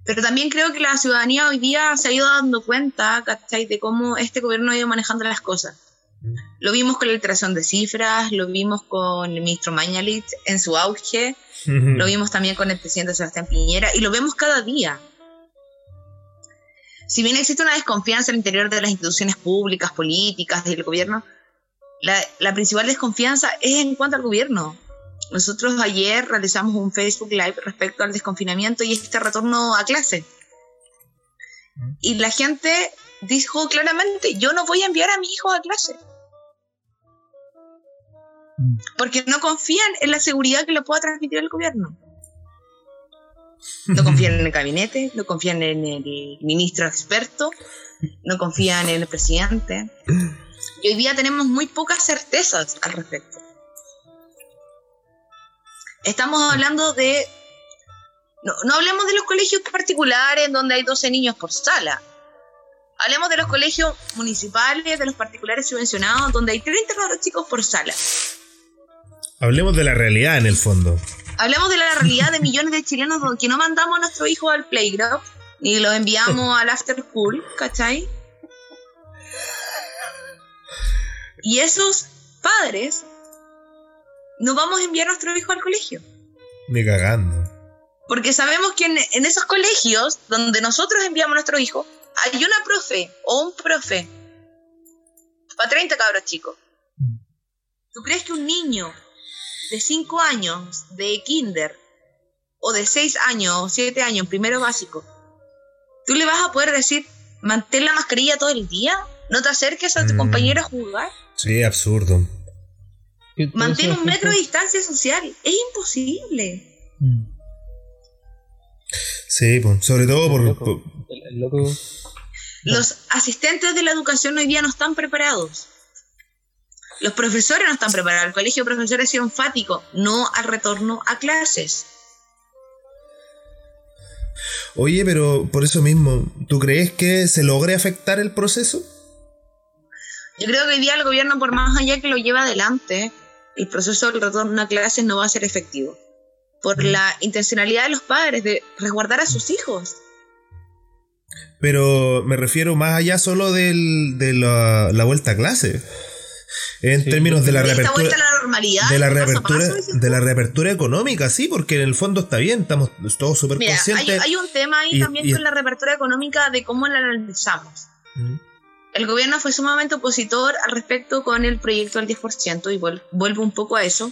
Speaker 3: Pero también creo que la ciudadanía hoy día se ha ido dando cuenta, de cómo este gobierno ha ido manejando las cosas. Lo vimos con la alteración de cifras, lo vimos con el ministro Mañalit en su auge, lo vimos también con el presidente Sebastián Piñera y lo vemos cada día. Si bien existe una desconfianza al interior de las instituciones públicas, políticas, del gobierno, la, principal desconfianza es en cuanto al gobierno. Nosotros ayer realizamos un Facebook Live respecto al desconfinamiento y este retorno a clase. Y la gente dijo claramente, yo no voy a enviar a mi hijo a clase. Porque no confían en la seguridad que le pueda transmitir el gobierno. No confían en el gabinete, no confían en el ministro experto, no confían en el presidente. Y hoy día tenemos muy pocas certezas al respecto. Estamos hablando de... No, no hablemos de los colegios particulares donde hay 12 niños por sala. Hablemos de los colegios municipales, de los particulares subvencionados, donde hay 30 chicos por sala.
Speaker 1: Hablemos de la realidad en el fondo.
Speaker 3: Hablemos de la realidad de millones de chilenos que no mandamos a nuestro hijo al playground ni lo enviamos al after school, ¿cachai? Y esos padres no vamos a enviar a nuestro hijo al colegio.
Speaker 1: Ni cagando.
Speaker 3: Porque sabemos que en, esos colegios donde nosotros enviamos a nuestro hijo, hay una profe o un profe para 30 cabros chicos. ¿Tú crees que un niño de 5 años de kinder o de 6 años o 7 años, primero básico, tú le vas a poder decir, mantén la mascarilla todo el día? ¿No te acerques a tu mm. compañero a jugar?
Speaker 1: Sí, absurdo.
Speaker 3: Mantén un metro de distancia social. Es imposible. Mm.
Speaker 1: Sí, sobre todo por...
Speaker 3: Los asistentes de la educación hoy día no están preparados. Los profesores no están preparados. El colegio de profesores ha sido enfático, no al retorno a clases.
Speaker 1: Oye, pero por eso mismo, ¿tú crees que se logre afectar el proceso?
Speaker 3: Yo creo que hoy día el gobierno, por más allá que lo lleva adelante, el proceso del retorno a clases no va a ser efectivo. Por mm. la intencionalidad de los padres de resguardar a sus hijos.
Speaker 1: Pero me refiero más allá solo del, de la, la vuelta a clase en términos de la reapertura de la reapertura de la reapertura económica sí porque en el fondo está bien estamos todos súper conscientes.
Speaker 3: hay, un tema ahí también con la reapertura económica de cómo la analizamos. El gobierno fue sumamente opositor al respecto con el proyecto del 10% y vuelvo un poco a eso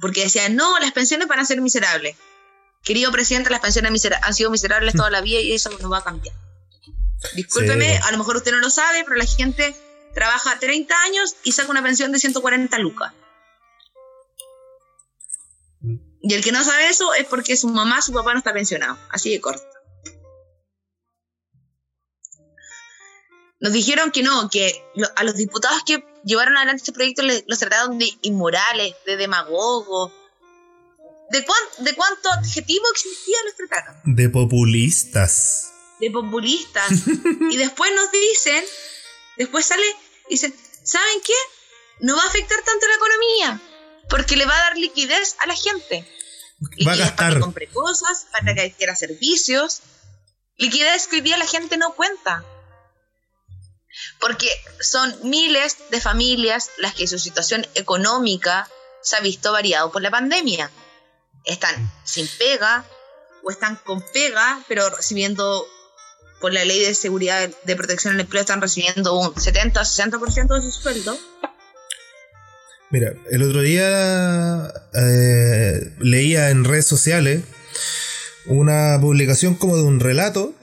Speaker 3: porque decía no las pensiones van a ser miserables querido presidente las pensiones han sido miserables toda la vida y eso no va a cambiar. Discúlpeme a lo mejor usted no lo sabe pero la gente trabaja 30 años y saca una pensión de 140 lucas. Y el que no sabe eso es porque su mamá, su papá no está pensionado. Así de corto. Nos dijeron que no, que a los diputados que llevaron adelante este proyecto los trataron de inmorales, de demagogos. ¿De, ¿De cuánto adjetivo existía los trataron?
Speaker 1: De populistas.
Speaker 3: De populistas. y después nos dicen Después sale y dice, ¿saben qué? No va a afectar tanto la economía, porque le va a dar liquidez a la gente.
Speaker 1: va a gastar.
Speaker 3: Para que compre cosas, para que adquiera servicios. Liquidez que hoy día la gente no cuenta. Porque son miles de familias las que su situación económica se ha visto variado por la pandemia. Están sin pega o están con pega, pero recibiendo por la ley de seguridad de protección del empleo están recibiendo un 70 60% de su sueldo.
Speaker 1: Mira, el otro día eh, leía en redes sociales una publicación como de un relato,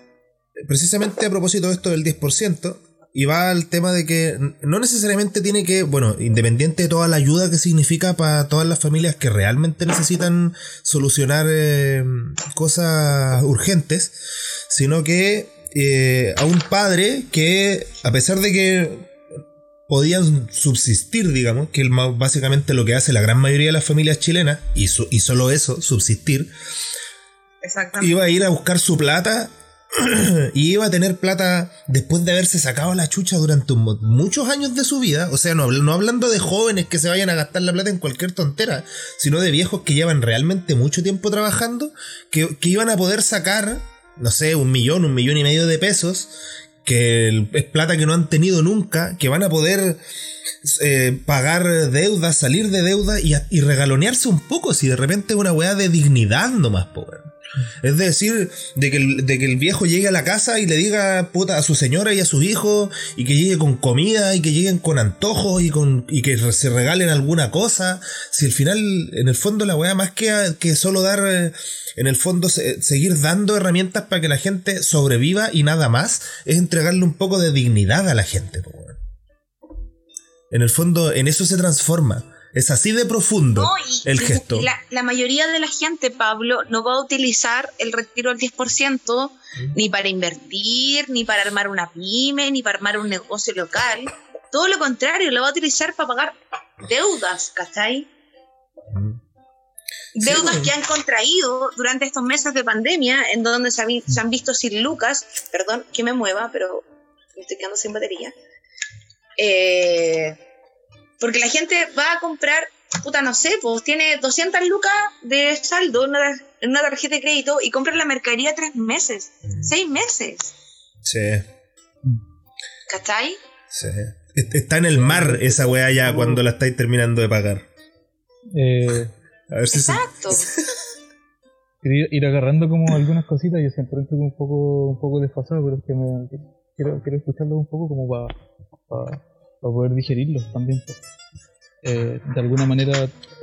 Speaker 1: precisamente a propósito de esto del 10%, y va al tema de que no necesariamente tiene que, bueno, independiente de toda la ayuda que significa para todas las familias que realmente necesitan solucionar eh, cosas urgentes, sino que eh, a un padre que, a pesar de que podían subsistir, digamos, que es básicamente lo que hace la gran mayoría de las familias chilenas, y, y solo eso, subsistir, iba a ir a buscar su plata y iba a tener plata después de haberse sacado la chucha durante muchos años de su vida. O sea, no, no, hablando de jóvenes que se vayan a gastar la plata en cualquier tontera, sino de viejos que llevan realmente mucho tiempo trabajando, que, que iban a poder sacar, no sé, un millón, un millón y medio de pesos, que es plata que no han tenido nunca, que van a poder eh, pagar deudas, salir de deuda y, y, regalonearse un poco si de repente es una weá de dignidad nomás, pobre. Es decir, de que, el, de que el viejo llegue a la casa y le diga puta a su señora y a su hijo y que llegue con comida y que lleguen con antojos y, con, y que se regalen alguna cosa. Si al final, en el fondo, la weá más que, que solo dar, eh, en el fondo, seguir dando herramientas para que la gente sobreviva y nada más, es entregarle un poco de dignidad a la gente. En el fondo, en eso se transforma. Es así de profundo el gesto.
Speaker 3: La, mayoría de la gente, Pablo, no va a utilizar el retiro al 10% ni para invertir, ni para armar una pyme, ni para armar un negocio local. Todo lo contrario, lo va a utilizar para pagar deudas, ¿cachai? Deudas que han contraído durante estos meses de pandemia, en donde se, han visto sin lucas. Perdón que me mueva, pero me estoy quedando sin batería. Eh, porque la gente va a comprar, puta, no sé, pues tiene 200 lucas de saldo en una, tarjeta de crédito y compra la mercadería tres meses, mm. seis meses.
Speaker 1: Sí.
Speaker 3: ¿Cachai?
Speaker 1: Sí. Está en el mar esa weá ya cuando la estáis terminando de pagar.
Speaker 2: Eh,
Speaker 3: a ver si Exacto.
Speaker 2: Quería ir agarrando como algunas cositas, yo siempre estoy un poco, un poco desfasado, pero es que me, quiero, quiero escucharlo un poco como para para poder digerirlos también. Eh, de alguna manera,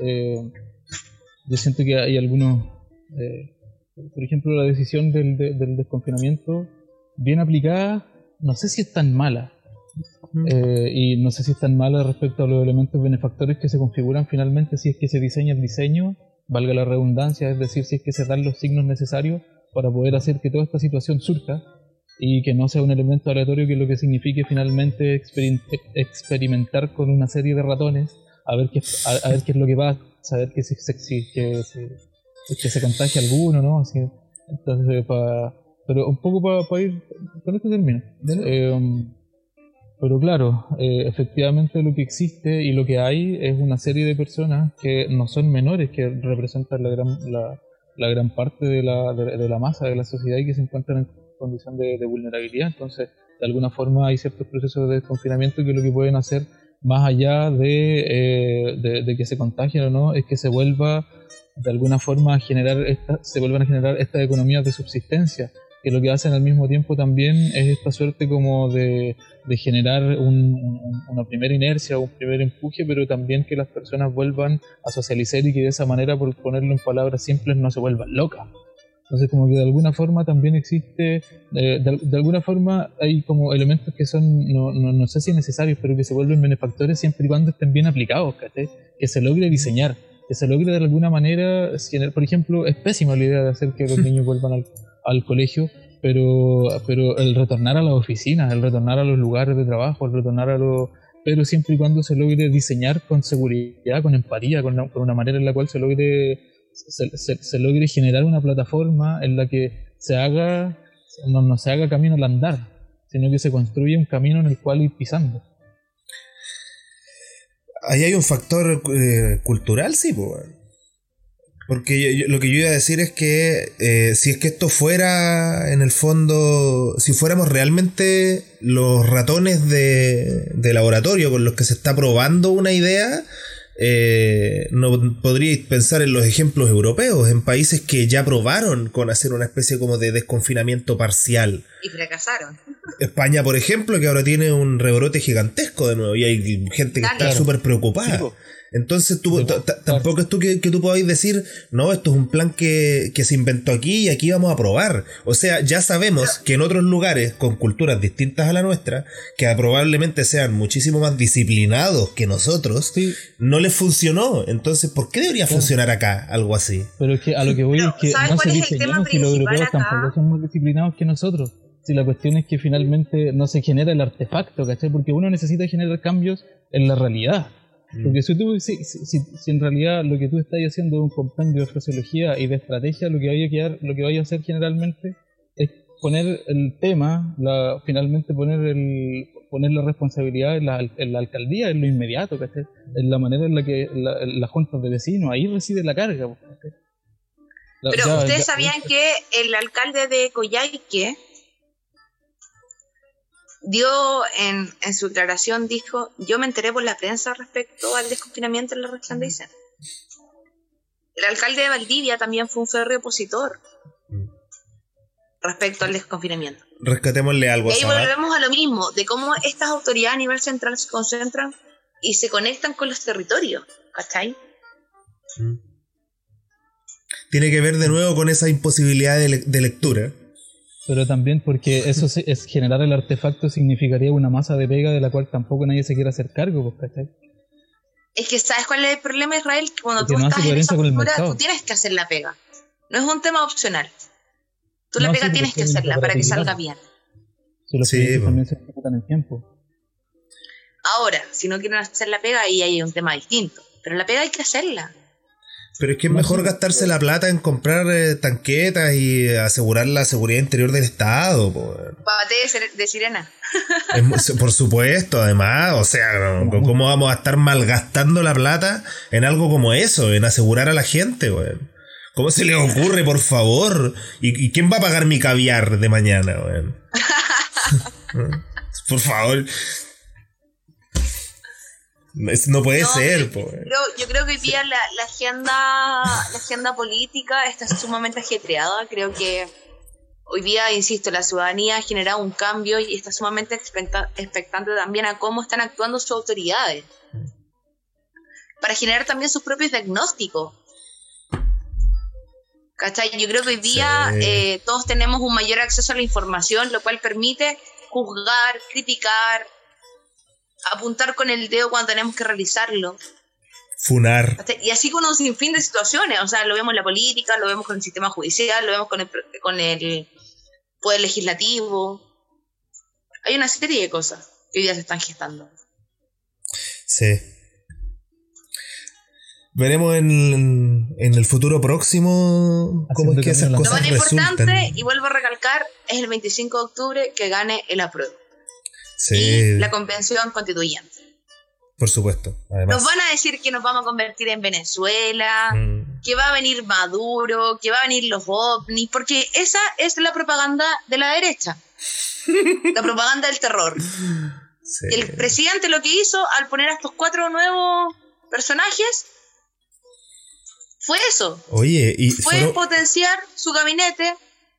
Speaker 2: eh, yo siento que hay algunos, eh, por ejemplo, la decisión del, del, desconfinamiento, bien aplicada, no sé si es tan mala. y no sé si es tan mala respecto a los elementos benefactores que se configuran finalmente si es que se diseña el diseño, valga la redundancia, es decir, si es que se dan los signos necesarios para poder hacer que toda esta situación surja y que no sea un elemento aleatorio que lo que signifique finalmente experimentar con una serie de ratones a ver qué, a, ver qué es lo que va, saber que se, que se, que se contagia alguno, ¿no? Así, entonces, para, pero un poco para ir, con esto termino. Eh, pero claro, eh, efectivamente lo que existe y lo que hay es una serie de personas que no son menores, que representan la gran, la, la gran parte de la, de la masa de la sociedad y que se encuentran en condición de, vulnerabilidad. Entonces, de alguna forma hay ciertos procesos de desconfinamiento que lo que pueden hacer, más allá de, eh, que se contagien o no, es que se vuelva de alguna forma a generar se vuelvan a generar estas economías de subsistencia, que lo que hacen al mismo tiempo también es esta suerte como de, generar una primera inercia un primer empuje, pero también que las personas vuelvan a socializar y que de esa manera, por ponerlo en palabras simples, no se vuelvan locas. Entonces, como que de alguna forma también existe, eh, de, alguna forma hay como elementos que son, no, no, sé si necesarios, pero que se vuelven benefactores siempre y cuando estén bien aplicados, que se logre diseñar, que se logre de alguna manera, por ejemplo, es pésima la idea de hacer que los niños vuelvan al, colegio, pero, pero el retornar a las oficinas, el retornar a los lugares de trabajo, el retornar a los pero siempre y cuando se logre diseñar con seguridad, con empatía, con una manera en la cual se logre se, logre generar una plataforma en la que se haga, no, no se haga camino al andar, sino que se construya un camino en el cual ir pisando.
Speaker 1: Ahí hay un factor eh, cultural, sí, Porque lo que yo iba a decir es que eh, si es que esto fuera, en el fondo, si fuéramos realmente los ratones de, de laboratorio con los que se está probando una idea, eh, no podríais pensar en los ejemplos europeos, en países que ya probaron con hacer una especie como de desconfinamiento parcial.
Speaker 3: Y fracasaron.
Speaker 1: España, por ejemplo, que ahora tiene un rebrote gigantesco de nuevo y hay gente que está súper preocupada. Entonces tú, tampoco es tú que, tú podáis decir, no, esto es un plan que, se inventó aquí y aquí vamos a probar. O sea, ya sabemos que en otros lugares con culturas distintas a la nuestra, que probablemente sean muchísimo más disciplinados que nosotros, no les funcionó. Entonces, ¿por qué debería funcionar acá algo así?
Speaker 2: Pero es que a lo que voy es que no se diseñaron si los europeos tampoco son más disciplinados que nosotros. Si la cuestión es que finalmente no se genera el artefacto, ¿cachai? Porque uno necesita generar cambios en la realidad. Porque si, tú, si, si, en realidad lo que tú estás haciendo es un compendio de fraseología y de estrategia, lo que vaya a quedar, lo que vaya a hacer generalmente es poner el tema, la, finalmente poner el poner la responsabilidad en la, en la alcaldía, en lo inmediato, en la manera en la que la, las juntas de vecinos, ahí reside la carga.
Speaker 3: Pero ustedes sabían que el alcalde de Coyhaique dio en, en, su declaración, dijo, yo me enteré por la prensa respecto al desconfinamiento en la de Aysén. El alcalde de Valdivia también fue un férreo opositor respecto al desconfinamiento.
Speaker 1: Rescatémosle algo.
Speaker 3: Y ahí volvemos a lo mismo, de cómo estas autoridades a nivel central se concentran y se conectan con los territorios, ¿cachai?
Speaker 1: Tiene que ver de nuevo con esa imposibilidad de lectura.
Speaker 2: Pero también porque eso es generar el artefacto significaría una masa de pega de la cual tampoco nadie se quiere hacer cargo, pues, ¿cachai?
Speaker 3: Es que ¿sabes cuál es el problema, Israel? Que cuando tú estás en esa cultura, tú tienes que hacer la pega. No es un tema opcional. Tú la pega tienes que hacerla para que salga bien.
Speaker 2: Si los sí, también se en el tiempo.
Speaker 3: Ahora, si no quieren hacer la pega, ahí hay un tema distinto. Pero la pega hay que hacerla.
Speaker 1: Pero es que es mejor gastarse la plata en comprar eh, tanquetas y asegurar la seguridad interior del Estado.
Speaker 3: Pate de, sirena.
Speaker 1: por supuesto, además, o sea, ¿cómo vamos a estar malgastando la plata en algo como eso, en asegurar a la gente? ¿Cómo se le ocurre, por favor? ¿Y, quién va a pagar mi caviar de mañana? por favor, no puede ser.
Speaker 3: Yo, yo, creo que hoy día la, agenda, la agenda política está sumamente ajetreada. Creo que hoy día, insisto, la ciudadanía ha generado un cambio y está sumamente expectante también a cómo están actuando sus autoridades. Para generar también sus propios diagnósticos. ¿Cachai? Yo creo que hoy día eh, todos tenemos un mayor acceso a la información, lo cual permite juzgar, criticar, apuntar con el dedo cuando tenemos que realizarlo.
Speaker 1: Funar.
Speaker 3: Y así con un sinfín de situaciones, o sea, lo vemos en la política, lo vemos con el sistema judicial, lo vemos con el, con el poder legislativo. Hay una serie de cosas que hoy día se están gestando.
Speaker 1: Sí. Veremos en, en el futuro próximo cómo es que esas cosas Lo más importante,
Speaker 3: y vuelvo a recalcar, es el 25 de octubre que gane el apruebo y la convención constituyente.
Speaker 1: Por supuesto.
Speaker 3: Nos van a decir que nos vamos a convertir en Venezuela, mm. que va a venir Maduro, que va a venir los ovnis, porque esa es la propaganda de la derecha. la propaganda del terror. el presidente lo que hizo al poner a estos cuatro nuevos personajes fue eso.
Speaker 1: Oye, y
Speaker 3: fue potenciar su gabinete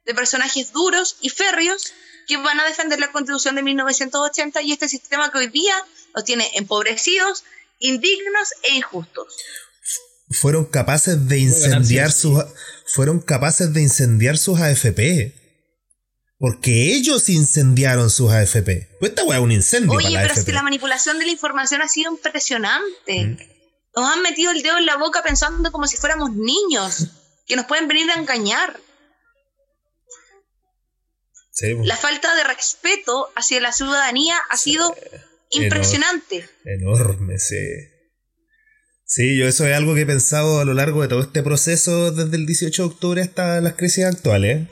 Speaker 3: de personajes duros y férreos que van a defender la constitución de 1980 y este sistema que hoy día los tiene empobrecidos, indignos e injustos.
Speaker 1: Fueron capaces de incendiar sus fueron capaces de incendiar sus AFP. Porque ellos incendiaron sus AFP. Pues esta weá es un incendio.
Speaker 3: Oye, pero es que la manipulación de la información ha sido impresionante. Mm. Nos han metido el dedo en la boca pensando como si fuéramos niños, que nos pueden venir a engañar. La falta de respeto hacia la ciudadanía ha sido impresionante.
Speaker 1: Enorme, sí. Sí, yo eso es algo que he pensado a lo largo de todo este proceso desde el 18 de octubre hasta las crisis actuales.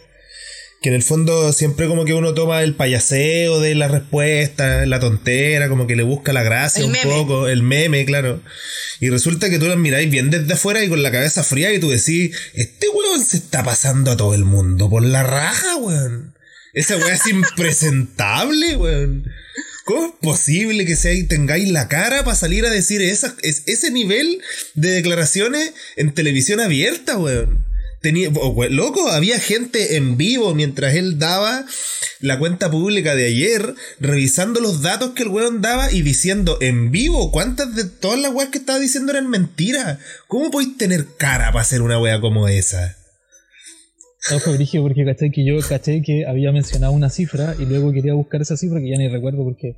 Speaker 1: que en el fondo siempre como que uno toma el payaseo de la respuesta, la tontera, como que le busca la gracia un poco, el meme, claro. Y resulta que tú las miráis bien desde afuera y con la cabeza fría y tú decís, este weón se está pasando a todo el mundo por la raja, weón. Esa weá es impresentable, weón. ¿Cómo es posible que sea, tengáis la cara para salir a decir esa, ese nivel de declaraciones en televisión abierta, weón? Tenía, loco, había gente en vivo mientras él daba la cuenta pública de ayer, revisando los datos que el weón daba y diciendo en vivo cuántas de todas las weas que estaba diciendo eran mentiras. ¿Cómo podéis tener cara para hacer una wea como esa?
Speaker 2: No, fue porque caché que yo caché que había mencionado una cifra y luego quería buscar esa cifra que ya ni recuerdo porque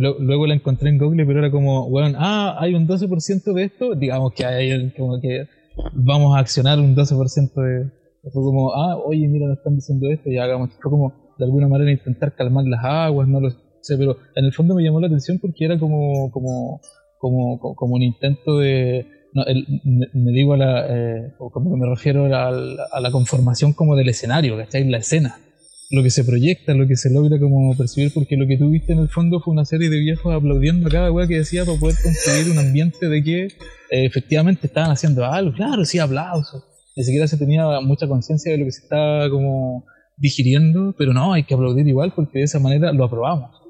Speaker 2: luego la encontré en Google, pero era como, weón, ah, hay un 12% de esto, digamos que hay como que vamos a accionar un 12% de... Fue como, ah, oye, mira, nos están diciendo esto, y hagamos. Fue como, de alguna manera, intentar calmar las aguas, no lo sé, pero en el fondo me llamó la atención porque era como, como, como, como un intento de... me, digo a la, eh, o como que me refiero a la, a la conformación como del escenario, ¿cachai? La escena lo que se proyecta, lo que se logra como percibir, porque lo que tú viste en el fondo fue una serie de viejos aplaudiendo a cada weá que decía para poder construir un ambiente de que eh, efectivamente estaban haciendo algo. Claro, sí, aplausos. Ni siquiera se tenía mucha conciencia de lo que se estaba como digiriendo, pero no, hay que aplaudir igual porque de esa manera lo aprobamos.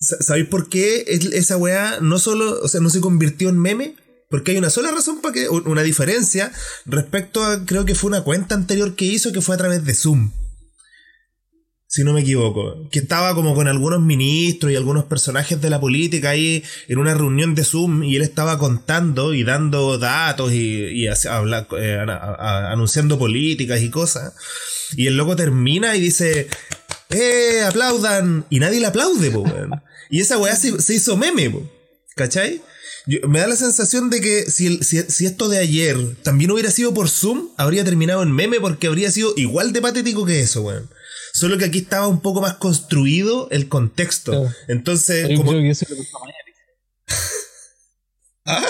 Speaker 1: ¿Sabéis por qué esa weá no solo, o sea, no se convirtió en meme? Porque hay una sola razón para que, una diferencia respecto a, creo que fue una cuenta anterior que hizo que fue a través de Zoom si no me equivoco, que estaba como con algunos ministros y algunos personajes de la política ahí en una reunión de Zoom y él estaba contando y dando datos y, eh, anunciando políticas y cosas. Y el loco termina y dice, ¡eh, aplaudan! Y nadie le aplaude, po, Y esa weá se, hizo meme, po, ¿cachai? me da la sensación de que si, si, esto de ayer también hubiera sido por Zoom, habría terminado en meme porque habría sido igual de patético que eso, weón. Solo que aquí estaba un poco más construido el contexto. Entonces. como... creo que eso le pasó a
Speaker 2: ¿Ah?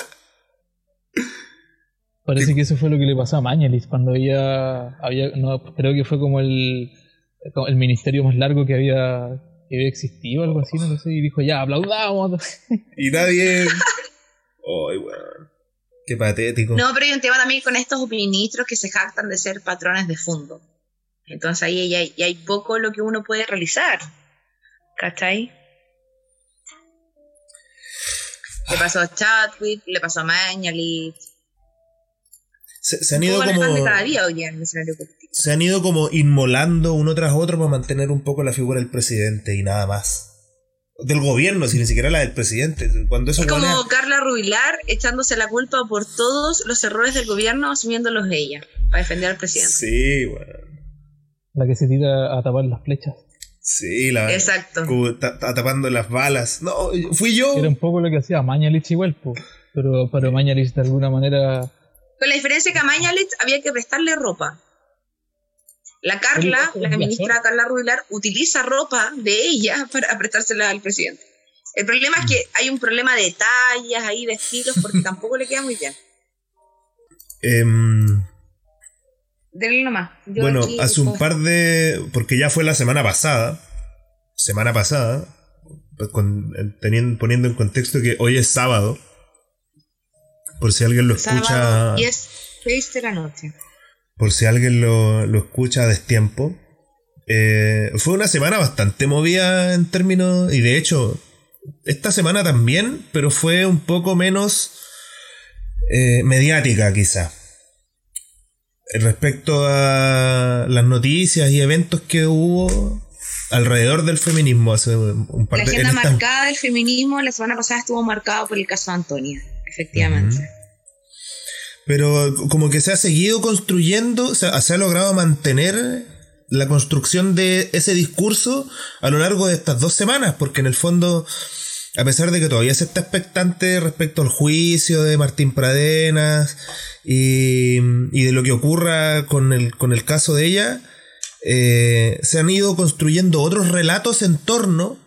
Speaker 2: Parece que eso fue lo que le pasó a Mañalis cuando ella había. No, creo que fue como el, el ministerio más largo que había existido, algo así, no sé, y dijo, ya, aplaudamos.
Speaker 1: Y nadie. Ay, weón. Qué patético.
Speaker 3: No, pero hay un tema también con estos ministros que se jactan de ser patrones de fondo. Entonces ahí ya, hay poco lo que uno puede realizar. ¿Cachai? Le pasó a Chadwick, le pasó a Mañalit.
Speaker 1: Se, han ido como. Se han ido como inmolando uno tras otro para mantener un poco la figura del presidente y nada más. Del gobierno, si ni siquiera la del presidente. Cuando eso
Speaker 3: es como Carla Rubilar echándose la culpa por todos los errores del gobierno, asumiéndolos ella, para defender al presidente.
Speaker 1: Sí, bueno.
Speaker 2: La que se tira a tapar las flechas.
Speaker 1: Sí, la
Speaker 3: Exacto.
Speaker 1: tapando las balas. No, fui yo.
Speaker 2: Era un poco lo que hacía Mañalich igual, pero, pero Mañalich de alguna manera.
Speaker 3: Con la diferencia que a Mañalich había que prestarle ropa. La Carla, la ministra Carla Rubilar, utiliza ropa de ella para prestársela al presidente. El problema es que hay un problema de tallas ahí, de estilos, porque tampoco le queda muy bien.
Speaker 1: Eh,
Speaker 3: Denle nomás.
Speaker 1: bueno, hace un par de. Porque ya fue la semana pasada. Semana pasada. Teniendo, poniendo en contexto que hoy es sábado. Por si alguien lo escucha.
Speaker 3: Y es 6 de la noche.
Speaker 1: Por si alguien lo, escucha a destiempo. Eh, fue una semana bastante movida en términos. Y de hecho, esta semana también, pero fue un poco menos eh, mediática, quizá respecto a las noticias y eventos que hubo alrededor del feminismo hace un par
Speaker 3: de La agenda marcada del feminismo la semana pasada estuvo marcada por el caso de Antonia, efectivamente.
Speaker 1: Pero como que se ha seguido construyendo, se ha logrado mantener la construcción de ese discurso a lo largo de estas dos semanas, porque en el fondo, a pesar de que todavía se está expectante respecto al juicio de Martín Pradenas, y, de lo que ocurra con el, con el caso de ella, eh, se han ido construyendo otros relatos en torno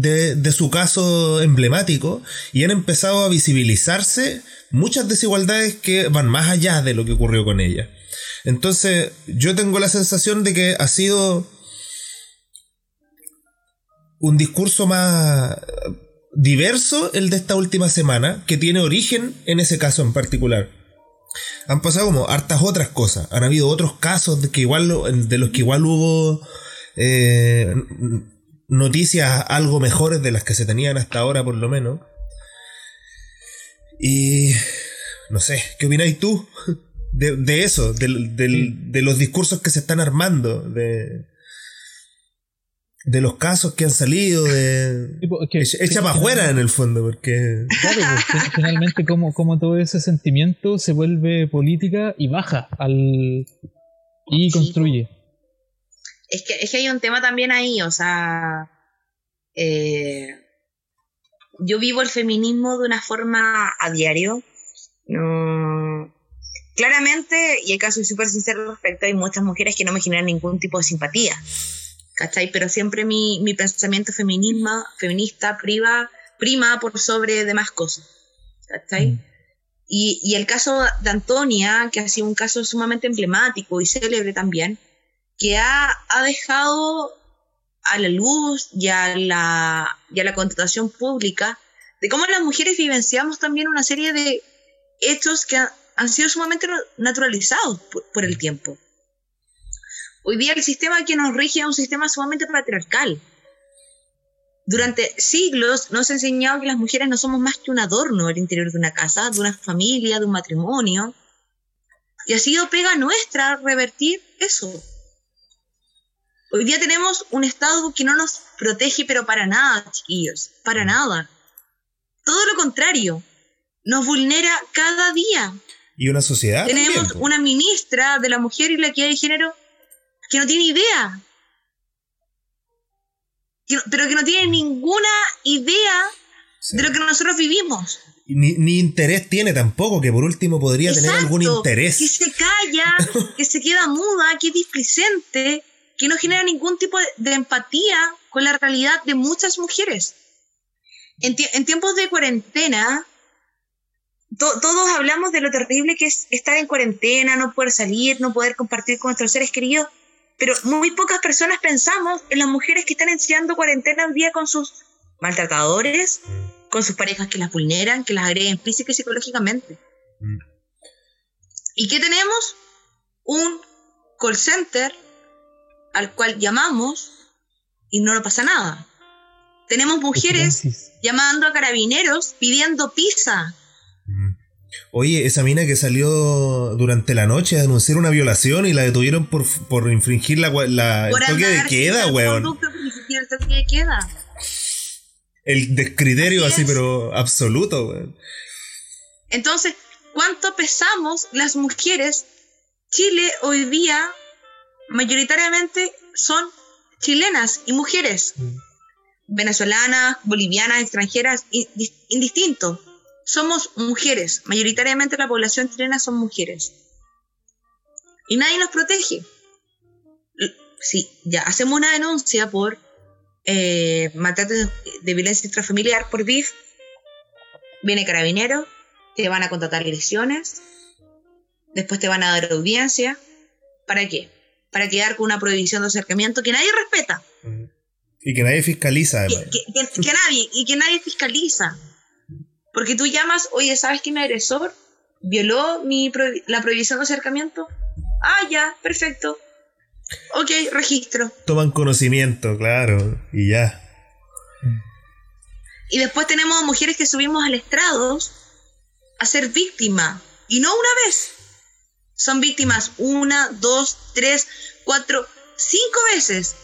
Speaker 1: de, su caso emblemático y han empezado a visibilizarse muchas desigualdades que van más allá de lo que ocurrió con ella. Entonces, yo tengo la sensación de que ha sido un discurso más diverso el de esta última semana, que tiene origen en ese caso en particular. Han pasado como hartas otras cosas. Han habido otros casos de, que igual, de los que igual hubo eh, noticias algo mejores de las que se tenían hasta ahora, por lo menos. Y no sé, ¿qué opináis tú de, eso? De, los discursos que se están armando, de, de los casos que han salido, de echa para afuera en el fondo, porque...
Speaker 2: Claro, pues, finalmente como, como todo ese sentimiento se vuelve política y baja al y construye.
Speaker 3: Es que, es que hay un tema también ahí, o sea, eh, yo vivo el feminismo de una forma a diario. No, claramente, y acá soy súper sincero al respecto, hay muchas mujeres que no me generan ningún tipo de simpatía. ¿Cachai? Pero siempre mi, pensamiento feminismo, feminista priva, prima por sobre demás cosas. ¿Cachai? Mm. Y, y, el caso de Antonia, que ha sido un caso sumamente emblemático y célebre también, que ha, ha dejado a la luz y a la, y a la contratación pública de cómo las mujeres vivenciamos también una serie de hechos que han sido sumamente naturalizados por, el tiempo. Hoy día el sistema que nos rige es un sistema sumamente patriarcal. Durante siglos nos ha enseñado que las mujeres no somos más que un adorno al interior de una casa, de una familia, de un matrimonio. Y ha sido pega nuestra revertir eso. Hoy día tenemos un Estado que no nos protege, pero para nada, chiquillos, para nada. Todo lo contrario, nos vulnera cada día.
Speaker 1: Y una sociedad.
Speaker 3: Tenemos una ministra de la mujer y la equidad de género que no tiene idea. pero que no tiene ninguna idea de lo que nosotros vivimos.
Speaker 1: Ni, ni, interés tiene tampoco, que por último podría tener algún interés.
Speaker 3: Que se calla, que se queda muda, que es displicente, que no genera ningún tipo de, empatía con la realidad de muchas mujeres. En, tiempos de cuarentena, todos hablamos de lo terrible que es estar en cuarentena, no poder salir, no poder compartir con nuestros seres queridos, pero muy pocas personas pensamos en las mujeres que están enseñando cuarentena un día con sus maltratadores, con sus parejas que las vulneran, que las agreden física y psicológicamente. Mm. ¿Y qué tenemos? Un call center al cual llamamos y no nos pasa nada. Tenemos mujeres llamando a carabineros pidiendo pizza.
Speaker 1: Mm. Oye, esa mina que salió durante la noche a denunciar una violación y la detuvieron por, por infringir la, la el toque de queda, weón. El toque de queda. El descriterio así, pero absoluto, weón.
Speaker 3: Entonces, ¿cuánto pesamos las mujeres? Chile hoy día mayoritariamente son chilenas y mujeres, mm. venezolanas, bolivianas, extranjeras, indistinto. Somos mujeres, mayoritariamente la población chilena son mujeres. Y nadie nos protege. Sí, ya hacemos una denuncia por eh, maltrato de violencia intrafamiliar por BIF. Viene carabinero, te van a contratar lesiones, después te van a dar audiencia. ¿Para qué? Para quedar con una prohibición de acercamiento que nadie respeta.
Speaker 1: Y que nadie fiscaliza,
Speaker 3: además. Que, nadie, y que nadie fiscaliza. Porque tú llamas, oye, ¿sabes que mi agresor violó mi la prohibición de acercamiento? Ah, ya, perfecto. Ok, registro.
Speaker 1: Toman conocimiento, claro, y ya.
Speaker 3: Y después tenemos mujeres que subimos al estrado a ser víctima. Y no una vez, son víctimas una, dos, tres, cuatro, cinco veces.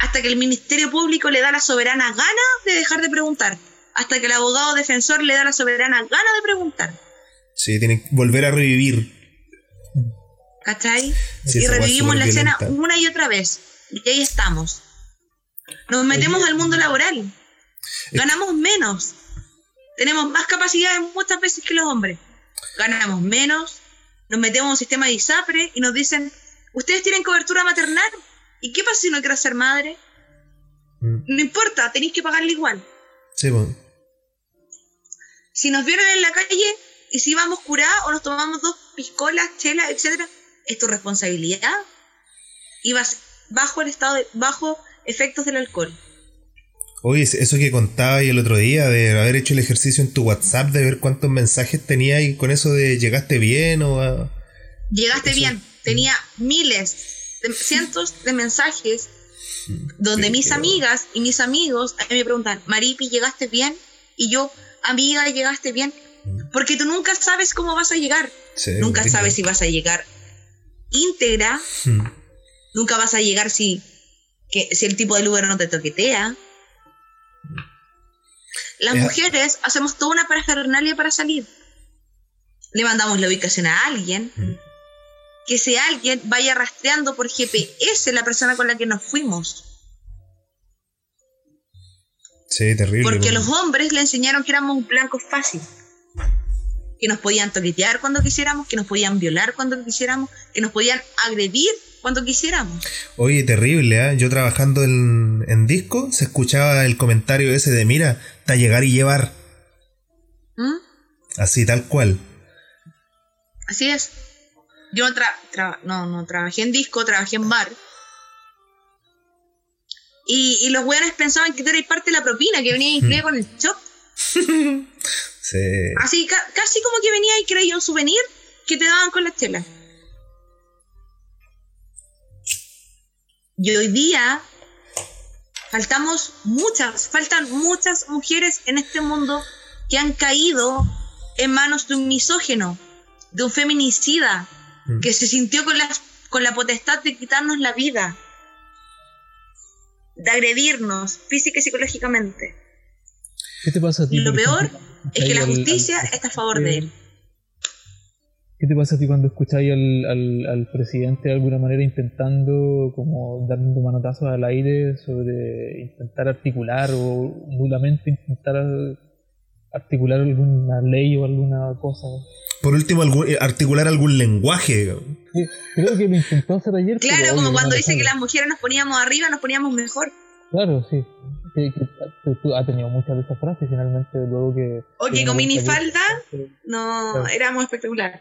Speaker 3: Hasta que el Ministerio Público le da la soberana gana de dejar de preguntar. Hasta que el abogado defensor le da la soberana gana de preguntar.
Speaker 1: Sí, tiene que volver a revivir.
Speaker 3: ¿Cachai? y revivimos la escena una y otra vez. Y ahí estamos. Nos metemos al mundo laboral. Ganamos menos. Tenemos más capacidades muchas veces que los hombres. Ganamos menos, nos metemos en un sistema de ISAPRE y nos dicen, ustedes tienen cobertura maternal, ¿y qué pasa si no quiero ser madre? Mm. No importa, tenéis que pagarle igual.
Speaker 1: Sí, bueno.
Speaker 3: Si nos vieron en la calle y si vamos curados o nos tomamos dos piscolas, chelas, etcétera, es tu responsabilidad. Ibas bajo el estado de, bajo efectos del alcohol.
Speaker 1: Oye, eso que contaba y el otro día de haber hecho el ejercicio en tu WhatsApp, de ver cuántos mensajes tenía y con eso de llegaste bien o...
Speaker 3: Llegaste bien, tenía miles, cientos de mensajes donde mis amigas y mis amigos a mí me preguntan, Maripi, ¿llegaste bien? Y yo, amiga, ¿llegaste bien? Mm. Porque tú nunca sabes cómo vas a llegar. nunca sabes si vas a llegar íntegra. Mm. Nunca vas a llegar si, que, si el tipo de lugar no te toquetea. Las mujeres hacemos toda una parafernalia para salir. Le mandamos la ubicación a alguien. Mm. Que ese alguien vaya rastreando por GPS la persona con la que nos fuimos.
Speaker 1: Sí, terrible.
Speaker 3: Porque los hombres le enseñaron que éramos un blanco fácil. Que nos podían toquetear cuando quisiéramos, que nos podían violar cuando quisiéramos, que nos podían agredir cuando quisiéramos.
Speaker 1: Oye, terrible, ¿eh? Yo trabajando en, disco, se escuchaba el comentario ese de, mira, está llegar y llevar. ¿Mm? Así, tal cual.
Speaker 3: Así es. Yo no, no trabajé en disco, trabajé en bar. Y, los weones pensaban que tú eras parte de la propina, que venía incluida con el shop. sí. Así, casi como que venía y creía un souvenir que te daban con la chela. Y hoy día faltamos muchas, faltan muchas mujeres en este mundo que han caído en manos de un misógeno, de un feminicida, mm. que se sintió con, con la potestad de quitarnos la vida, de agredirnos física y psicológicamente.
Speaker 2: ¿Qué te pasa a ti?
Speaker 3: Y lo peor es que la justicia está a favor de él.
Speaker 2: ¿Qué te pasa a ti cuando escucháis al, al, al, presidente de alguna manera intentando como dando manotazos al aire sobre intentar articular o nulamente intentar articular alguna ley o alguna cosa?
Speaker 1: Por último, eh, articular algún lenguaje.
Speaker 2: creo que lo intentó hacer ayer.
Speaker 3: Claro, como cuando dice que las mujeres nos poníamos arriba, nos poníamos mejor.
Speaker 2: Claro, sí. Que, ha tenido muchas de esas frases finalmente luego que...
Speaker 3: O que con minifalda no, éramos espectacular.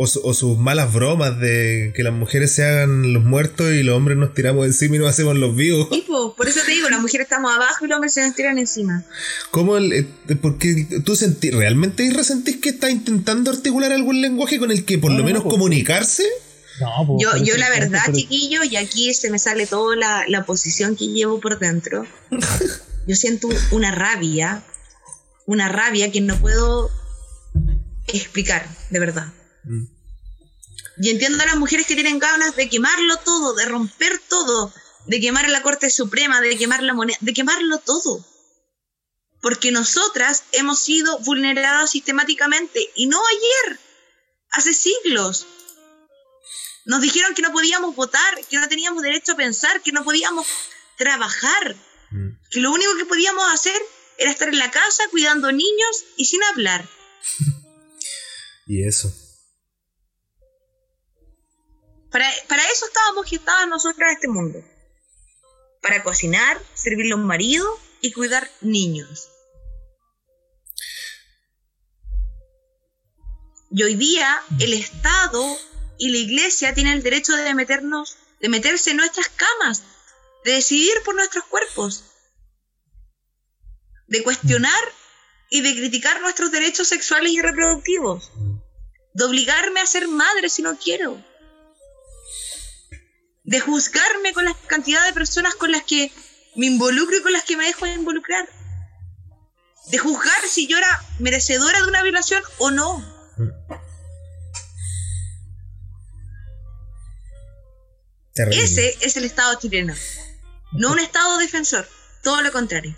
Speaker 1: O, sus malas bromas de que las mujeres se hagan los muertos y los hombres nos tiramos encima y nos hacemos los vivos.
Speaker 3: por eso te digo, las mujeres estamos abajo y los hombres se nos tiran encima.
Speaker 1: ¿Cómo? El, eh, porque tú sentís, ¿realmente resentís que está intentando articular algún lenguaje con el que por lo menos comunicarse?
Speaker 3: No, yo, yo la verdad, chiquillo, y aquí se me sale toda la, la posición que llevo por dentro. yo siento una rabia, una rabia que no puedo explicar, de verdad. Mm. Y entiendo a las mujeres que tienen ganas de quemarlo todo, de romper todo, de quemar la Corte Suprema, de quemar la moneda, de quemarlo todo. Porque nosotras hemos sido vulneradas sistemáticamente, y no ayer, hace siglos. Nos dijeron que no podíamos votar, que no teníamos derecho a pensar, que no podíamos trabajar, mm. que lo único que podíamos hacer era estar en la casa cuidando niños y sin hablar.
Speaker 1: y eso.
Speaker 3: Para, eso estábamos gestadas nosotras en este mundo. Para cocinar, servir los maridos y cuidar niños. Y hoy día el Estado y la Iglesia tienen el derecho de meternos, de meterse en nuestras camas, de decidir por nuestros cuerpos, de cuestionar y de criticar nuestros derechos sexuales y reproductivos, de obligarme a ser madre si no quiero, de juzgarme con la cantidad de personas con las que me involucro y con las que me dejo de involucrar. De juzgar si yo era merecedora de una violación o no. Ese es el Estado chileno, no un Estado defensor, todo lo contrario.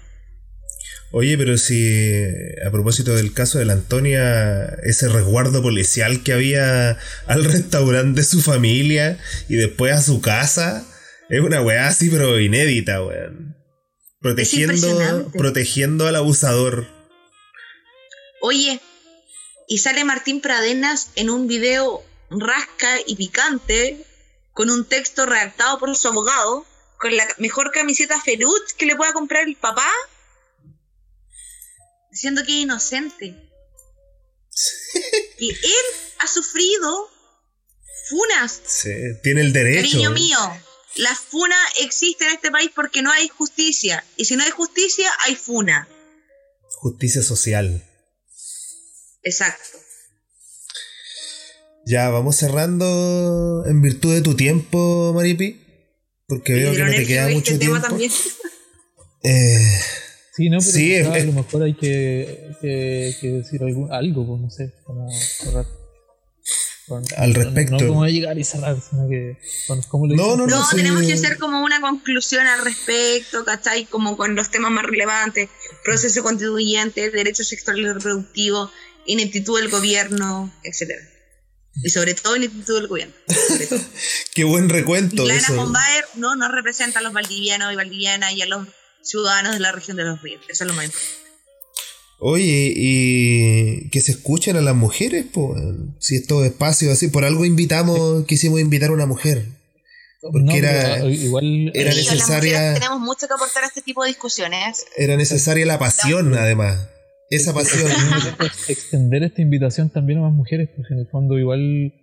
Speaker 1: Oye, pero si a propósito del caso de la Antonia, ese resguardo policial que había al restaurante de su familia y después a su casa, es una weá así, pero inédita, weón. Protegiendo, protegiendo al abusador.
Speaker 3: Oye, y sale Martín Pradenas en un video rasca y picante, con un texto redactado por su abogado, con la mejor camiseta Feruch que le pueda comprar el papá diciendo que es inocente. que él ha sufrido funas.
Speaker 1: Sí, tiene el derecho.
Speaker 3: Cariño mío, la funa existe en este país porque no hay justicia. Y si no hay justicia, hay funa.
Speaker 1: Justicia social.
Speaker 3: Exacto.
Speaker 1: Ya, vamos cerrando en virtud de tu tiempo, Maripi. Porque veo que no te queda mucho tiempo.
Speaker 2: Eh, sí, no, pero a lo mejor hay que, decir algo, pues, no sé, como cerrar.
Speaker 1: Al respecto.
Speaker 2: No, como llegar y cerrar, sino que.
Speaker 3: no, no, no, tenemos que hacer como una conclusión al respecto, ¿cachai? Como con los temas más relevantes: proceso constituyente, derechos sexuales y reproductivos, ineptitud del gobierno, etcétera. Y sobre todo ineptitud del gobierno.
Speaker 1: Qué buen recuento.
Speaker 3: Y Clara Baer no, no representa a los valdivianos y valdivianas y a los ciudadanos de la región de los ríos. Eso es lo más importante.
Speaker 1: Oye, y que se escuchen a las mujeres, pues, si estos espacios así, por algo invitamos, quisimos invitar a una mujer. Porque era, igual, era necesaria.
Speaker 3: tenemos mucho que aportar a este tipo de discusiones.
Speaker 1: Era necesaria la pasión, además. Esa pasión.
Speaker 2: Extender esta invitación también a más mujeres, pues en el fondo, igual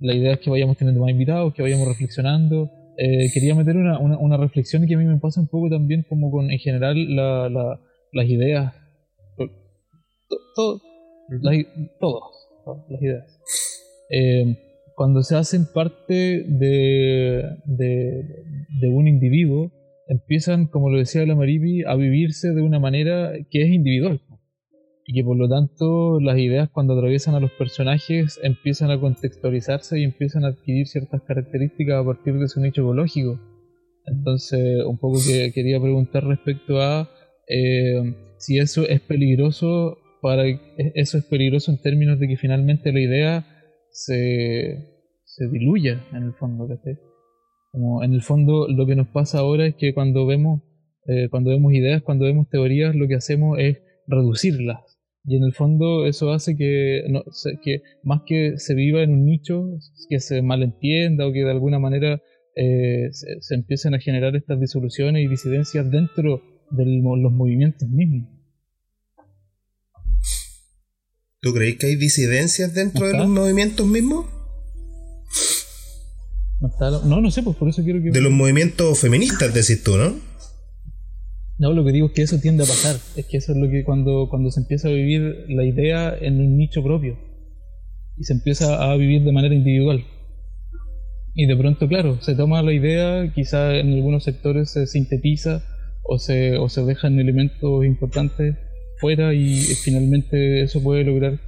Speaker 2: la idea es que vayamos teniendo más invitados, que vayamos reflexionando. Eh, quería meter una, una, una, reflexión que a mí me pasa un poco también, como con en general la, la, las ideas todo, todas las ideas. Eh, cuando se hacen parte de, de, un individuo, empiezan, como lo decía la Maripi, a vivirse de una manera que es individual. Y que por lo tanto las ideas cuando atraviesan a los personajes empiezan a contextualizarse y empiezan a adquirir ciertas características a partir de su nicho ecológico. Entonces, un poco que quería preguntar respecto a eh, si eso es peligroso para eso es peligroso en términos de que finalmente la idea se, se diluya en el fondo. Como en el fondo lo que nos pasa ahora es que cuando vemos, eh, cuando vemos ideas, cuando vemos teorías, lo que hacemos es reducirlas. Y en el fondo eso hace que, no, que más que se viva en un nicho, que se malentienda o que de alguna manera eh, se, empiecen a generar estas disoluciones y disidencias dentro de los movimientos mismos.
Speaker 1: ¿Tú crees que hay disidencias dentro de los movimientos mismos?
Speaker 2: No, no sé, pues por eso quiero que...
Speaker 1: De los movimientos feministas, decís tú, ¿no?
Speaker 2: No, lo que digo es que eso tiende a pasar. Es que eso es lo que cuando, cuando se empieza a vivir la idea en un nicho propio y se empieza a vivir de manera individual. Y de pronto, claro, se toma la idea, quizá en algunos sectores se sintetiza o se, o se dejan elementos importantes fuera y finalmente eso puede lograr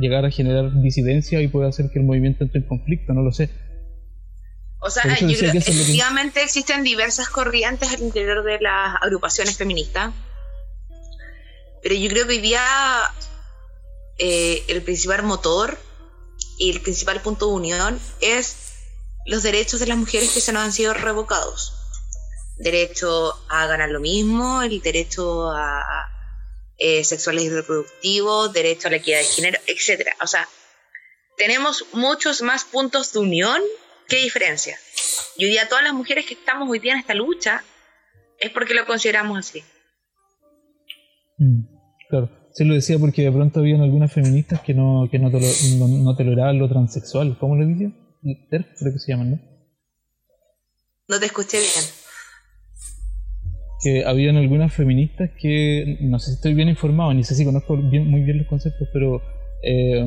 Speaker 2: llegar a generar disidencia y puede hacer que el movimiento entre en conflicto, no lo sé.
Speaker 3: O sea, yo creo que efectivamente existen diversas corrientes al interior de las agrupaciones feministas, pero yo creo que hoy día eh, el principal motor y el principal punto de unión es los derechos de las mujeres que se nos han sido revocados. Derecho a ganar lo mismo, el derecho a, eh, sexuales y reproductivos, derecho a la equidad de género, etc. O sea, tenemos muchos más puntos de unión que diferencia. Y hoy día todas las mujeres que estamos hoy día en esta lucha es porque lo consideramos así.
Speaker 2: Mm, claro, se lo decía porque de pronto habían algunas feministas que no, que no, no, toleraban lo transexual. ¿Cómo le dije? creo que se llaman, ¿no?
Speaker 3: No te escuché bien
Speaker 2: que habían algunas feministas que, no sé si estoy bien informado, ni sé si conozco muy bien los conceptos, pero eh,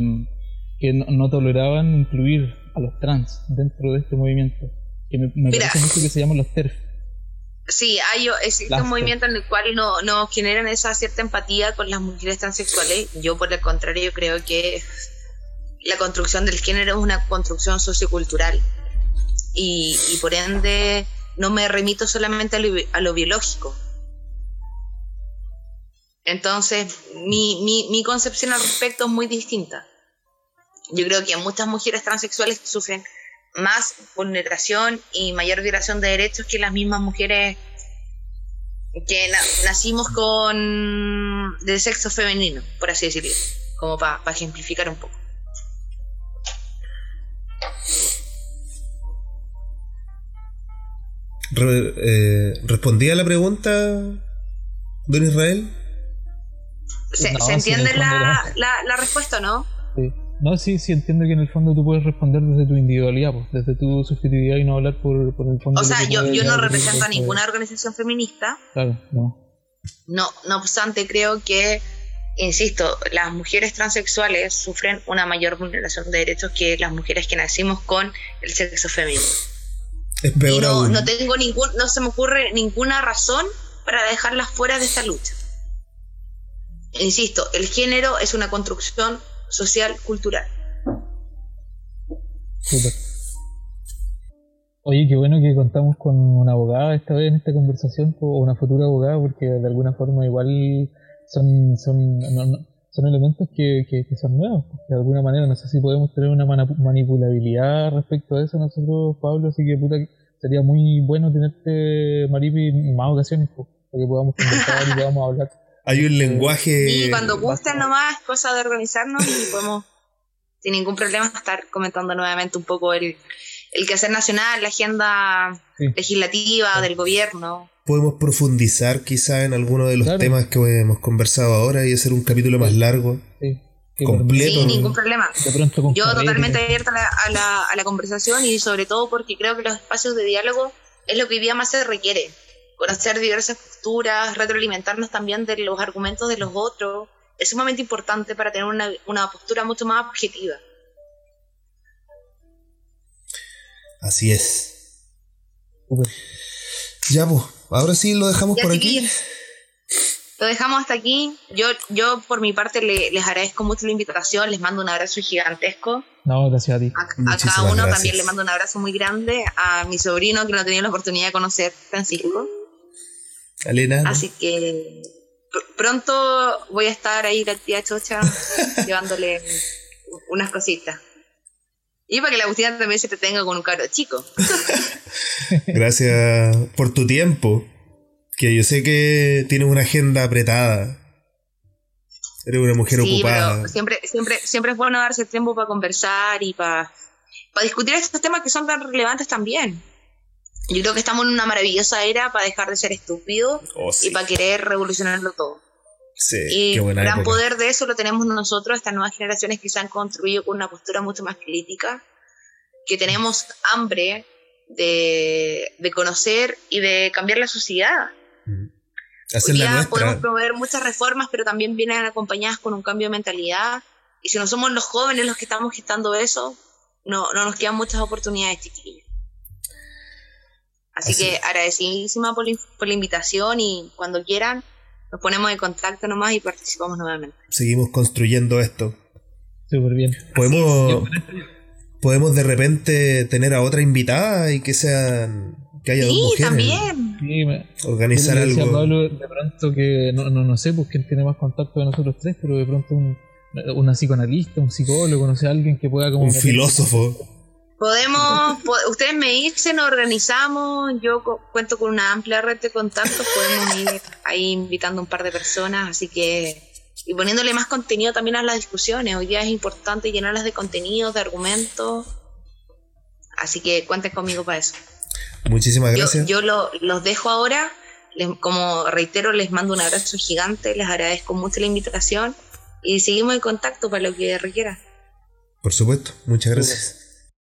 Speaker 2: que no, toleraban incluir a los trans dentro de este movimiento, que me, parece mucho que se llaman los TERF.
Speaker 3: Sí, hay existe un movimiento en el cual no, no generan esa cierta empatía con las mujeres transexuales. Yo, por el contrario, creo que la construcción del género es una construcción sociocultural y, y por ende no me remito solamente a lo, biológico. Entonces, mi, mi, concepción al respecto es muy distinta. Yo creo que muchas mujeres transexuales sufren más vulneración y mayor violación de derechos que las mismas mujeres que nacimos con del sexo femenino, por así decirlo, como para ejemplificar un poco.
Speaker 1: Eh, ¿Respondía a la pregunta, don Israel?
Speaker 3: ¿Se, entiende la, la, respuesta, no?
Speaker 2: Sí. No, sí, sí, entiendo que en el fondo tú puedes responder desde tu individualidad, pues, desde tu subjetividad y no hablar por, el fondo.
Speaker 3: O sea, yo, yo no represento a ninguna organización feminista.
Speaker 2: Claro, no.
Speaker 3: No, no obstante, creo que, insisto, las mujeres transexuales sufren una mayor vulneración de derechos que las mujeres que nacimos con el sexo femenino.
Speaker 1: Es peor
Speaker 3: no, no tengo ningún, no se me ocurre ninguna razón para dejarlas fuera de esta lucha. Insisto, el género es una construcción social, cultural.
Speaker 2: Súper. Oye, qué bueno que contamos con una abogada esta vez en esta conversación, o una futura abogada, porque de alguna forma igual son, son, son elementos que, que, son nuevos. De alguna manera, no sé si podemos tener una manipulabilidad respecto a eso nosotros, Pablo, así que puta, sería muy bueno tenerte, Maripi, en más ocasiones, para que podamos conversar y podamos hablar
Speaker 1: hay un lenguaje.
Speaker 3: Y cuando gusten nomás, es cosa de organizarnos y podemos, sin ningún problema, estar comentando nuevamente un poco el, el quehacer nacional, la agenda legislativa del gobierno.
Speaker 1: Podemos profundizar quizá en alguno de los temas que hemos conversado ahora y hacer un capítulo más largo. completo.
Speaker 3: Sin ningún problema. Yo totalmente abierta a la, a la conversación y sobre todo porque creo que los espacios de diálogo es lo que hoy día más se requiere conocer diversas posturas, retroalimentarnos también de los argumentos de los otros, es sumamente importante para tener una, postura mucho más objetiva.
Speaker 1: Así es. Ya, pues, ahora sí lo dejamos por aquí.
Speaker 3: Lo dejamos hasta aquí. Yo, yo por mi parte les agradezco mucho la invitación, les mando un abrazo gigantesco.
Speaker 2: No, gracias a ti.
Speaker 3: A, cada uno también le mando un abrazo muy grande. A mi sobrino que no tenía la oportunidad de conocer, Francisco. Así que pronto voy a estar ahí la tía Chocha llevándole unas cositas. Y para que la Agustina también se te tenga con un caro chico.
Speaker 1: Gracias por tu tiempo. Que yo sé que tienes una agenda apretada. Eres una mujer ocupada.
Speaker 3: siempre, siempre, siempre es bueno darse tiempo para conversar y para, para discutir estos temas que son tan relevantes también. Yo creo que estamos en una maravillosa era para dejar de ser estúpidos oh, y para querer revolucionarlo todo.
Speaker 1: Sí,
Speaker 3: y el gran poder de eso lo tenemos nosotros, estas nuevas generaciones que se han construido con una postura mucho más crítica, que tenemos hambre de, conocer y de cambiar la sociedad.
Speaker 1: Mm.
Speaker 3: podemos promover muchas reformas, pero también vienen acompañadas con un cambio de mentalidad. Y si no somos los jóvenes los que estamos gestando eso, no, no nos quedan muchas oportunidades, chiquillos. Así, que agradecidísima por, por la invitación y cuando quieran nos ponemos en contacto nomás y participamos nuevamente.
Speaker 1: Seguimos construyendo esto.
Speaker 2: Súper bien.
Speaker 1: Podemos, podemos de repente tener a otra invitada y que sean que haya dos mujeres.
Speaker 3: también.
Speaker 2: Sí,
Speaker 1: Organizar algo.
Speaker 2: Pablo de pronto que no, no, no sé pues quién tiene más contacto de nosotros tres, pero de pronto un, una psicoanalista, un psicólogo, no sé, alguien que pueda como
Speaker 1: un filósofo.
Speaker 3: Podemos, ustedes me dicen, organizamos, yo cuento con una amplia red de contactos, podemos ir ahí invitando un par de personas, así que, y poniéndole más contenido también a las discusiones, hoy día es importante llenarlas de contenidos, de argumentos, así que cuenten conmigo para eso.
Speaker 1: Muchísimas gracias.
Speaker 3: Yo, los dejo ahora, como reitero, les mando un abrazo gigante, les agradezco mucho la invitación y seguimos en contacto para lo que requiera.
Speaker 1: Por supuesto, muchas gracias.